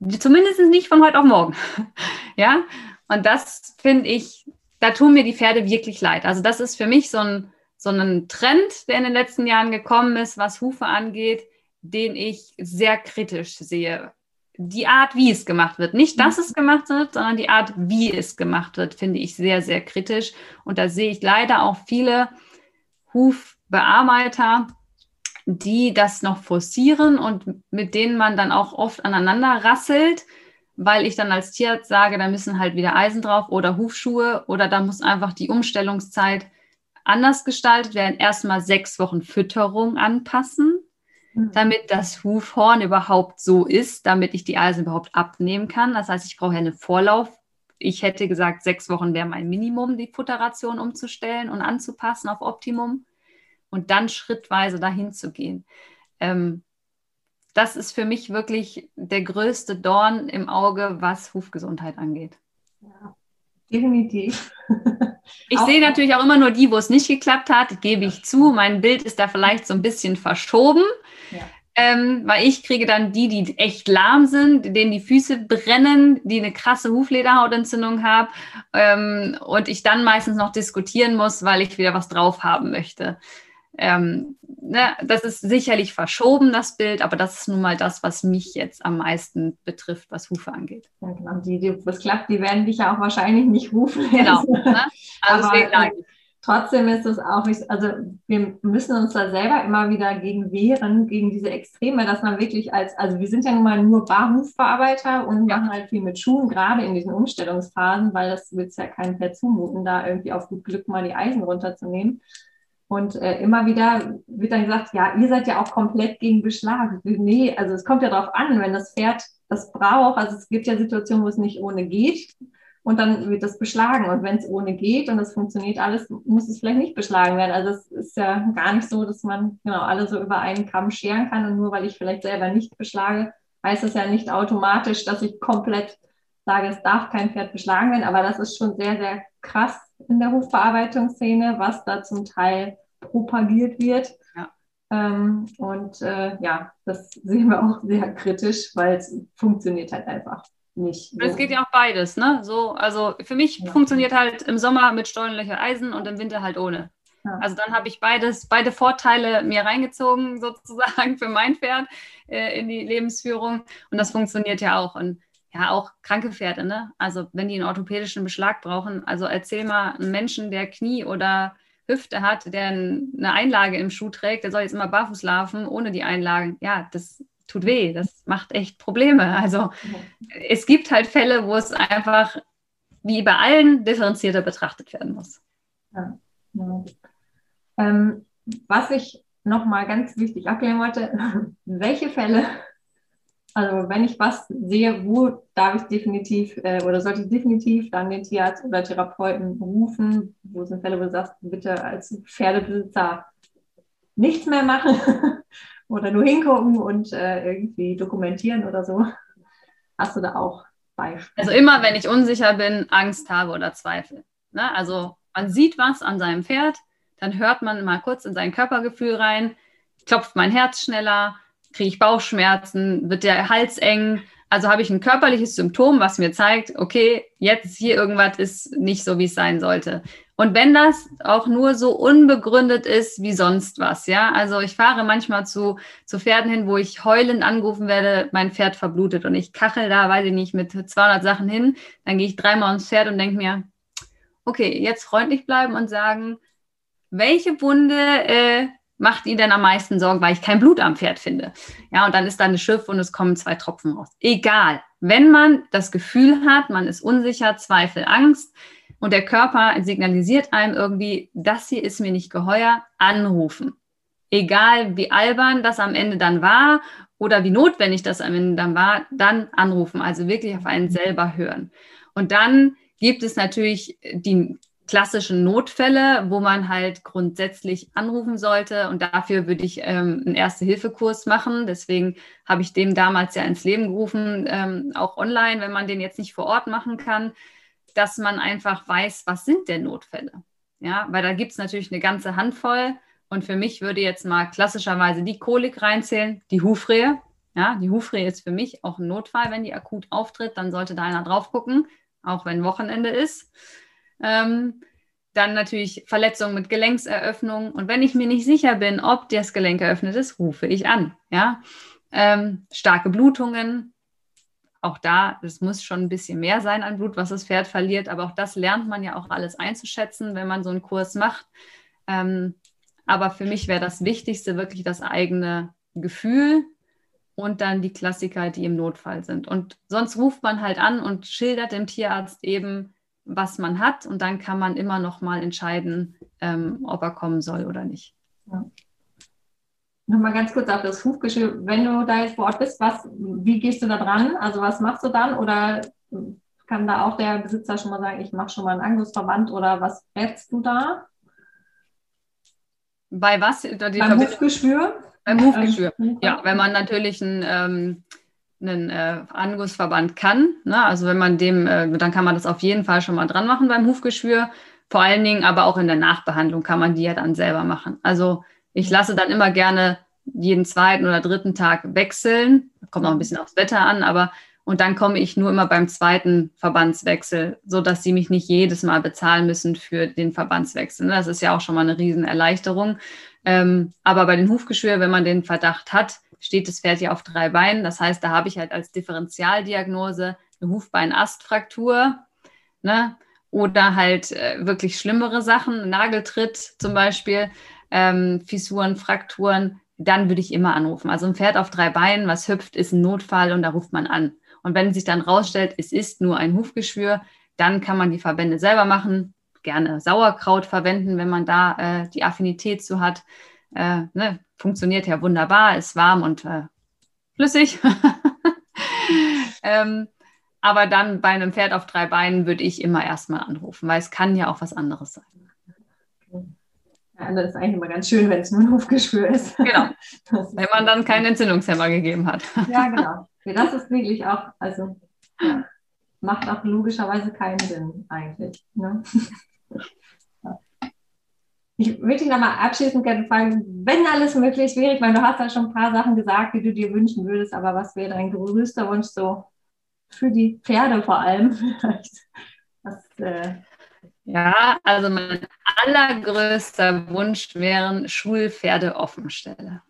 Zumindest nicht von heute auf morgen. [laughs] ja, und das finde ich, da tun mir die Pferde wirklich leid. Also das ist für mich so ein, so ein Trend, der in den letzten Jahren gekommen ist, was Hufe angeht, den ich sehr kritisch sehe. Die Art, wie es gemacht wird. Nicht, dass es gemacht wird, sondern die Art, wie es gemacht wird, finde ich sehr, sehr kritisch. Und da sehe ich leider auch viele Hufbearbeiter, die das noch forcieren und mit denen man dann auch oft aneinander rasselt, weil ich dann als Tierarzt sage, da müssen halt wieder Eisen drauf oder Hufschuhe oder da muss einfach die Umstellungszeit anders gestaltet werden. Erstmal sechs Wochen Fütterung anpassen, mhm. damit das Hufhorn überhaupt so ist, damit ich die Eisen überhaupt abnehmen kann. Das heißt, ich brauche ja einen Vorlauf. Ich hätte gesagt, sechs Wochen wäre mein Minimum, die Futterration umzustellen und anzupassen auf Optimum und dann schrittweise dahin zu gehen. Ähm, das ist für mich wirklich der größte Dorn im Auge, was Hufgesundheit angeht. Ja, definitiv. [laughs] ich sehe natürlich auch immer nur die, wo es nicht geklappt hat, gebe ich zu. Mein Bild ist da vielleicht so ein bisschen verschoben. Ja. Ähm, weil ich kriege dann die, die echt lahm sind, denen die Füße brennen, die eine krasse Huflederhautentzündung haben ähm, und ich dann meistens noch diskutieren muss, weil ich wieder was drauf haben möchte. Ähm, ne, das ist sicherlich verschoben, das Bild, aber das ist nun mal das, was mich jetzt am meisten betrifft, was Hufe angeht. Ja, genau. Die, die, was klappt, die werden dich ja auch wahrscheinlich nicht rufen. Genau. Ne? [laughs] Also aber, äh, trotzdem ist es auch also wir müssen uns da selber immer wieder gegen wehren, gegen diese Extreme, dass man wirklich als, also wir sind ja nun mal nur Barhufbearbeiter und machen halt viel mit Schuhen, gerade in diesen Umstellungsphasen, weil das wird es ja keinem mehr zumuten, da irgendwie auf gut Glück mal die Eisen runterzunehmen. Und äh, immer wieder wird dann gesagt, ja, ihr seid ja auch komplett gegen Beschlag. Nee, also es kommt ja darauf an, wenn das Pferd das braucht. Also es gibt ja Situationen, wo es nicht ohne geht. Und dann wird das beschlagen. Und wenn es ohne geht und es funktioniert alles, muss es vielleicht nicht beschlagen werden. Also es ist ja gar nicht so, dass man genau alle so über einen Kamm scheren kann. Und nur weil ich vielleicht selber nicht beschlage, heißt das ja nicht automatisch, dass ich komplett sage, es darf kein Pferd beschlagen werden. Aber das ist schon sehr, sehr krass, in der Hufbearbeitungsszene, was da zum Teil propagiert wird. Ja. Ähm, und äh, ja, das sehen wir auch sehr kritisch, weil es funktioniert halt einfach nicht. So. Es geht ja auch beides, ne? So, also für mich ja. funktioniert halt im Sommer mit Stollenlöcher Eisen und im Winter halt ohne. Ja. Also dann habe ich beides, beide Vorteile mir reingezogen, [laughs] sozusagen für mein Pferd äh, in die Lebensführung. Und das funktioniert ja auch. Und ja auch kranke Pferde, ne? Also wenn die einen orthopädischen Beschlag brauchen, also erzähl mal einen Menschen, der Knie oder Hüfte hat, der eine Einlage im Schuh trägt, der soll jetzt immer barfuß laufen ohne die Einlagen. Ja, das tut weh, das macht echt Probleme. Also es gibt halt Fälle, wo es einfach wie bei allen differenzierter betrachtet werden muss. Ja, ja. Ähm, was ich nochmal ganz wichtig abklären wollte, [laughs] welche Fälle also wenn ich was sehe, wo darf ich definitiv äh, oder sollte ich definitiv dann den Tierarzt oder Therapeuten rufen, wo sind Fälle, wo du sagst, bitte als Pferdebesitzer nichts mehr machen [laughs] oder nur hingucken und äh, irgendwie dokumentieren oder so. Hast du da auch Beispiele? Also immer, wenn ich unsicher bin, Angst habe oder Zweifel. Ne? Also man sieht was an seinem Pferd, dann hört man mal kurz in sein Körpergefühl rein, klopft mein Herz schneller, kriege ich Bauchschmerzen, wird der Hals eng. Also habe ich ein körperliches Symptom, was mir zeigt, okay, jetzt hier irgendwas ist nicht so, wie es sein sollte. Und wenn das auch nur so unbegründet ist wie sonst was, ja, also ich fahre manchmal zu, zu Pferden hin, wo ich heulend angerufen werde, mein Pferd verblutet und ich kachel da, weiß ich nicht, mit 200 Sachen hin, dann gehe ich dreimal ins Pferd und denke mir, okay, jetzt freundlich bleiben und sagen, welche Wunde äh, macht ihn denn am meisten Sorgen, weil ich kein Blut am Pferd finde. Ja, und dann ist da eine Schiff und es kommen zwei Tropfen raus. Egal. Wenn man das Gefühl hat, man ist unsicher, Zweifel, Angst und der Körper signalisiert einem irgendwie, das hier ist mir nicht geheuer, anrufen. Egal wie albern das am Ende dann war oder wie notwendig das am Ende dann war, dann anrufen. Also wirklich auf einen selber hören. Und dann gibt es natürlich die klassischen Notfälle, wo man halt grundsätzlich anrufen sollte. Und dafür würde ich ähm, einen Erste-Hilfe-Kurs machen. Deswegen habe ich dem damals ja ins Leben gerufen, ähm, auch online, wenn man den jetzt nicht vor Ort machen kann, dass man einfach weiß, was sind denn Notfälle? Ja, weil da gibt es natürlich eine ganze Handvoll. Und für mich würde jetzt mal klassischerweise die Kolik reinzählen, die Hufrehe. Ja, die Hufrehe ist für mich auch ein Notfall. Wenn die akut auftritt, dann sollte da einer drauf gucken, auch wenn Wochenende ist. Ähm, dann natürlich Verletzungen mit Gelenkseröffnung. Und wenn ich mir nicht sicher bin, ob das Gelenk eröffnet ist, rufe ich an. Ja? Ähm, starke Blutungen. Auch da, es muss schon ein bisschen mehr sein an Blut, was das Pferd verliert. Aber auch das lernt man ja auch alles einzuschätzen, wenn man so einen Kurs macht. Ähm, aber für mich wäre das Wichtigste wirklich das eigene Gefühl und dann die Klassiker, die im Notfall sind. Und sonst ruft man halt an und schildert dem Tierarzt eben, was man hat und dann kann man immer noch mal entscheiden, ähm, ob er kommen soll oder nicht. Ja. Nochmal ganz kurz auf das Hufgeschirr. Wenn du da jetzt vor Ort bist, was, wie gehst du da dran? Also was machst du dann? Oder kann da auch der Besitzer schon mal sagen, ich mache schon mal einen Angusverband oder was rätst du da? Bei was? Beim Hufgeschwür? Beim Hufgeschwür. Ja, wenn man natürlich ein ähm, einen äh, Angusverband kann. Ne? Also wenn man dem, äh, dann kann man das auf jeden Fall schon mal dran machen beim Hufgeschwür. Vor allen Dingen aber auch in der Nachbehandlung kann man die ja dann selber machen. Also ich lasse dann immer gerne jeden zweiten oder dritten Tag wechseln. Kommt auch ein bisschen aufs Wetter an, aber Und dann komme ich nur immer beim zweiten Verbandswechsel, sodass sie mich nicht jedes Mal bezahlen müssen für den Verbandswechsel. Ne? Das ist ja auch schon mal eine Riesenerleichterung. Ähm, aber bei den Hufgeschwür, wenn man den Verdacht hat, steht das Pferd ja auf drei Beinen. Das heißt, da habe ich halt als Differentialdiagnose eine Hufbeinastfraktur ne? oder halt äh, wirklich schlimmere Sachen, Nageltritt zum Beispiel, ähm, Fissuren, Frakturen. Dann würde ich immer anrufen. Also ein Pferd auf drei Beinen, was hüpft, ist ein Notfall und da ruft man an. Und wenn sich dann rausstellt, es ist nur ein Hufgeschwür, dann kann man die Verbände selber machen. Gerne Sauerkraut verwenden, wenn man da äh, die Affinität zu hat. Äh, ne? Funktioniert ja wunderbar, ist warm und äh, flüssig. [laughs] ähm, aber dann bei einem Pferd auf drei Beinen würde ich immer erstmal anrufen, weil es kann ja auch was anderes sein. Ja, das ist eigentlich immer ganz schön, wenn es nur ein Hufgeschwür ist. Genau. [laughs] wenn man dann keinen Entzündungshemmer gegeben hat. ja, genau. Ja, das ist wirklich auch, also ja, macht auch logischerweise keinen Sinn eigentlich. Ne? Ich würde dich nochmal abschließend gerne fragen, wenn alles möglich wäre, ich meine, du hast ja schon ein paar Sachen gesagt, die du dir wünschen würdest, aber was wäre dein größter Wunsch so für die Pferde vor allem [laughs] vielleicht? Was, äh ja, also mein allergrößter Wunsch wären Schulpferde-Offenstelle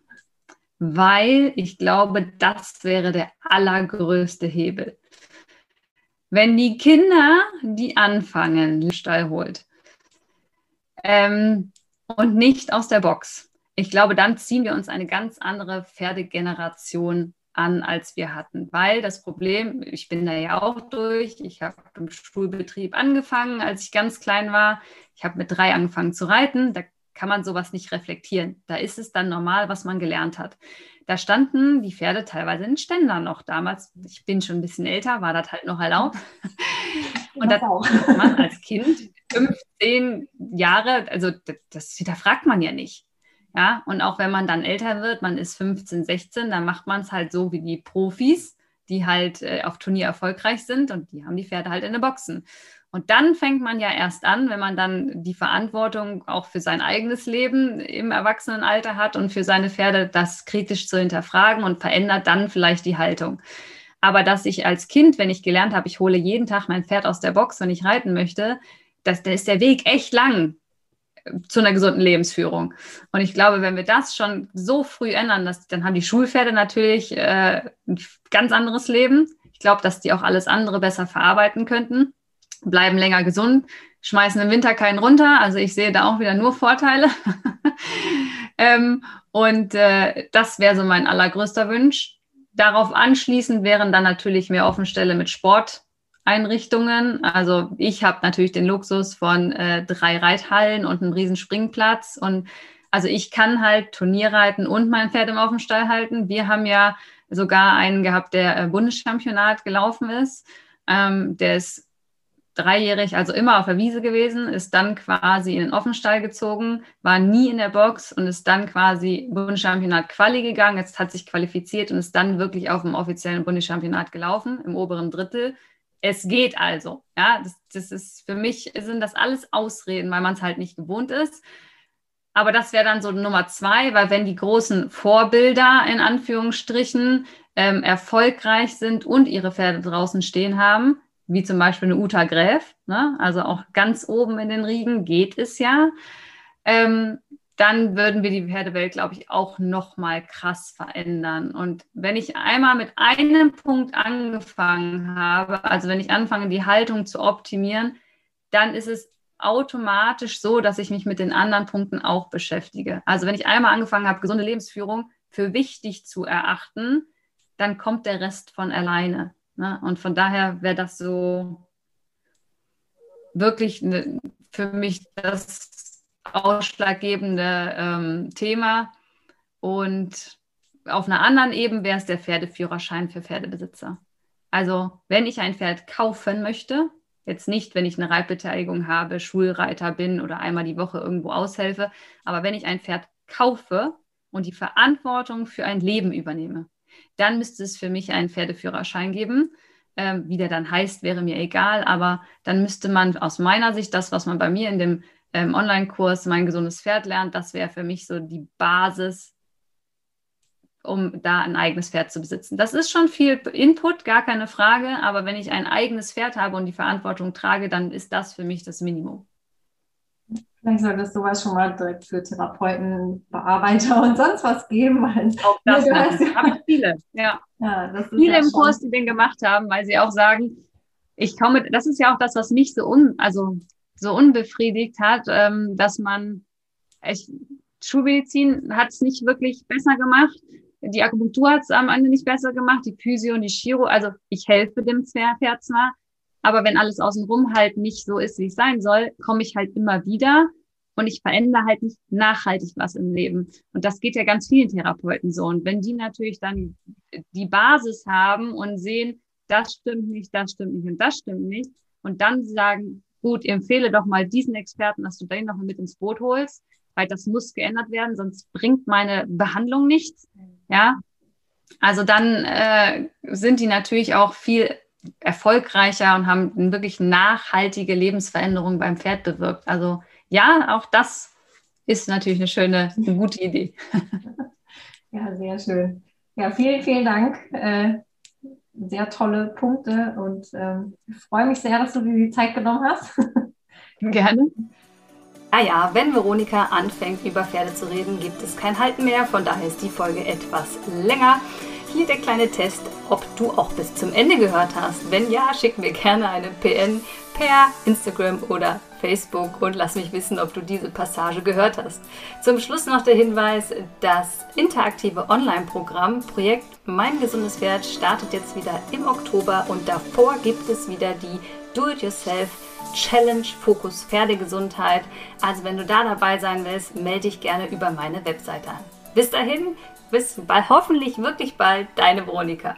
weil ich glaube, das wäre der allergrößte Hebel. Wenn die Kinder, die anfangen, den Stall holt ähm, und nicht aus der Box, ich glaube, dann ziehen wir uns eine ganz andere Pferdegeneration an, als wir hatten. Weil das Problem, ich bin da ja auch durch, ich habe im Schulbetrieb angefangen, als ich ganz klein war. Ich habe mit drei angefangen zu reiten. Da kann man sowas nicht reflektieren. Da ist es dann normal, was man gelernt hat. Da standen die Pferde teilweise in Ständern noch damals. Ich bin schon ein bisschen älter, war das halt noch erlaubt. [laughs] Und das man als Kind 15 Jahre, also das, das hinterfragt man ja nicht. Ja, und auch wenn man dann älter wird, man ist 15, 16, dann macht man es halt so wie die Profis, die halt äh, auf Turnier erfolgreich sind und die haben die Pferde halt in den Boxen. Und dann fängt man ja erst an, wenn man dann die Verantwortung auch für sein eigenes Leben im Erwachsenenalter hat und für seine Pferde, das kritisch zu hinterfragen und verändert dann vielleicht die Haltung. Aber dass ich als Kind, wenn ich gelernt habe, ich hole jeden Tag mein Pferd aus der Box, wenn ich reiten möchte, das, da ist der Weg echt lang äh, zu einer gesunden Lebensführung. Und ich glaube, wenn wir das schon so früh ändern, dass, dann haben die Schulpferde natürlich äh, ein ganz anderes Leben. Ich glaube, dass die auch alles andere besser verarbeiten könnten bleiben länger gesund, schmeißen im Winter keinen runter. Also ich sehe da auch wieder nur Vorteile. [laughs] ähm, und äh, das wäre so mein allergrößter Wunsch. Darauf anschließend wären dann natürlich mehr Offenstelle mit Sporteinrichtungen. Also ich habe natürlich den Luxus von äh, drei Reithallen und einem riesen Springplatz. Und also ich kann halt Turnierreiten und mein Pferd im Offenstall halten. Wir haben ja sogar einen gehabt, der äh, Bundeschampionat gelaufen ist. Ähm, der ist dreijährig, also immer auf der Wiese gewesen, ist dann quasi in den Offenstall gezogen, war nie in der Box und ist dann quasi Bundeschampionat Quali gegangen. Jetzt hat sich qualifiziert und ist dann wirklich auf dem offiziellen Bundeschampionat gelaufen, im oberen Drittel. Es geht also. Ja, das, das ist für mich sind das alles Ausreden, weil man es halt nicht gewohnt ist. Aber das wäre dann so Nummer zwei, weil wenn die großen Vorbilder in Anführungsstrichen ähm, erfolgreich sind und ihre Pferde draußen stehen haben, wie zum Beispiel eine Uta Gräf, ne? also auch ganz oben in den Riegen geht es ja, ähm, dann würden wir die Pferdewelt, glaube ich, auch noch mal krass verändern. Und wenn ich einmal mit einem Punkt angefangen habe, also wenn ich anfange, die Haltung zu optimieren, dann ist es automatisch so, dass ich mich mit den anderen Punkten auch beschäftige. Also wenn ich einmal angefangen habe, gesunde Lebensführung für wichtig zu erachten, dann kommt der Rest von alleine. Ne? Und von daher wäre das so wirklich ne, für mich das ausschlaggebende ähm, Thema. Und auf einer anderen Ebene wäre es der Pferdeführerschein für Pferdebesitzer. Also wenn ich ein Pferd kaufen möchte, jetzt nicht, wenn ich eine Reitbeteiligung habe, Schulreiter bin oder einmal die Woche irgendwo aushelfe, aber wenn ich ein Pferd kaufe und die Verantwortung für ein Leben übernehme, dann müsste es für mich einen Pferdeführerschein geben. Ähm, wie der dann heißt, wäre mir egal, aber dann müsste man aus meiner Sicht das, was man bei mir in dem ähm, Online-Kurs Mein gesundes Pferd lernt, das wäre für mich so die Basis, um da ein eigenes Pferd zu besitzen. Das ist schon viel Input, gar keine Frage, aber wenn ich ein eigenes Pferd habe und die Verantwortung trage, dann ist das für mich das Minimum. Vielleicht soll es sowas schon mal direkt für Therapeuten, Bearbeiter und sonst was geben. Weil auch das ja, viele, ja. [laughs] ja viele ja im Kurs, die den gemacht haben, weil sie auch sagen, ich komme, das ist ja auch das, was mich so un, also so unbefriedigt hat, ähm, dass man, ich, Schulmedizin hat es nicht wirklich besser gemacht. Die Akupunktur hat es am Ende nicht besser gemacht, die Physio und die Chiro. Also ich helfe dem Pferd zwar, aber wenn alles außenrum halt nicht so ist, wie es sein soll, komme ich halt immer wieder und ich verändere halt nicht nachhaltig was im Leben. Und das geht ja ganz vielen Therapeuten so. Und wenn die natürlich dann die Basis haben und sehen, das stimmt nicht, das stimmt nicht und das stimmt nicht, und dann sagen, gut, empfehle doch mal diesen Experten, dass du den noch mit ins Boot holst, weil das muss geändert werden, sonst bringt meine Behandlung nichts. Ja, also dann äh, sind die natürlich auch viel erfolgreicher und haben eine wirklich nachhaltige Lebensveränderung beim Pferd bewirkt. Also ja, auch das ist natürlich eine schöne, eine gute Idee. [laughs] Ja, sehr schön. Ja, vielen, vielen Dank. Äh, sehr tolle Punkte und ähm, ich freue mich sehr, dass du dir die Zeit genommen hast. [laughs] Gerne. Ah ja, wenn Veronika anfängt, über Pferde zu reden, gibt es kein Halten mehr. Von daher ist die Folge etwas länger. Hier der kleine Test, ob du auch bis zum Ende gehört hast. Wenn ja, schick mir gerne eine PN per Instagram oder Facebook und lass mich wissen, ob du diese Passage gehört hast. Zum Schluss noch der Hinweis, das interaktive Online-Programm Projekt Mein gesundes Pferd startet jetzt wieder im Oktober und davor gibt es wieder die Do-it-yourself Challenge Fokus Pferdegesundheit. Also wenn du da dabei sein willst, melde dich gerne über meine Webseite an. Bis dahin, bis bald, hoffentlich wirklich bald, deine Veronika.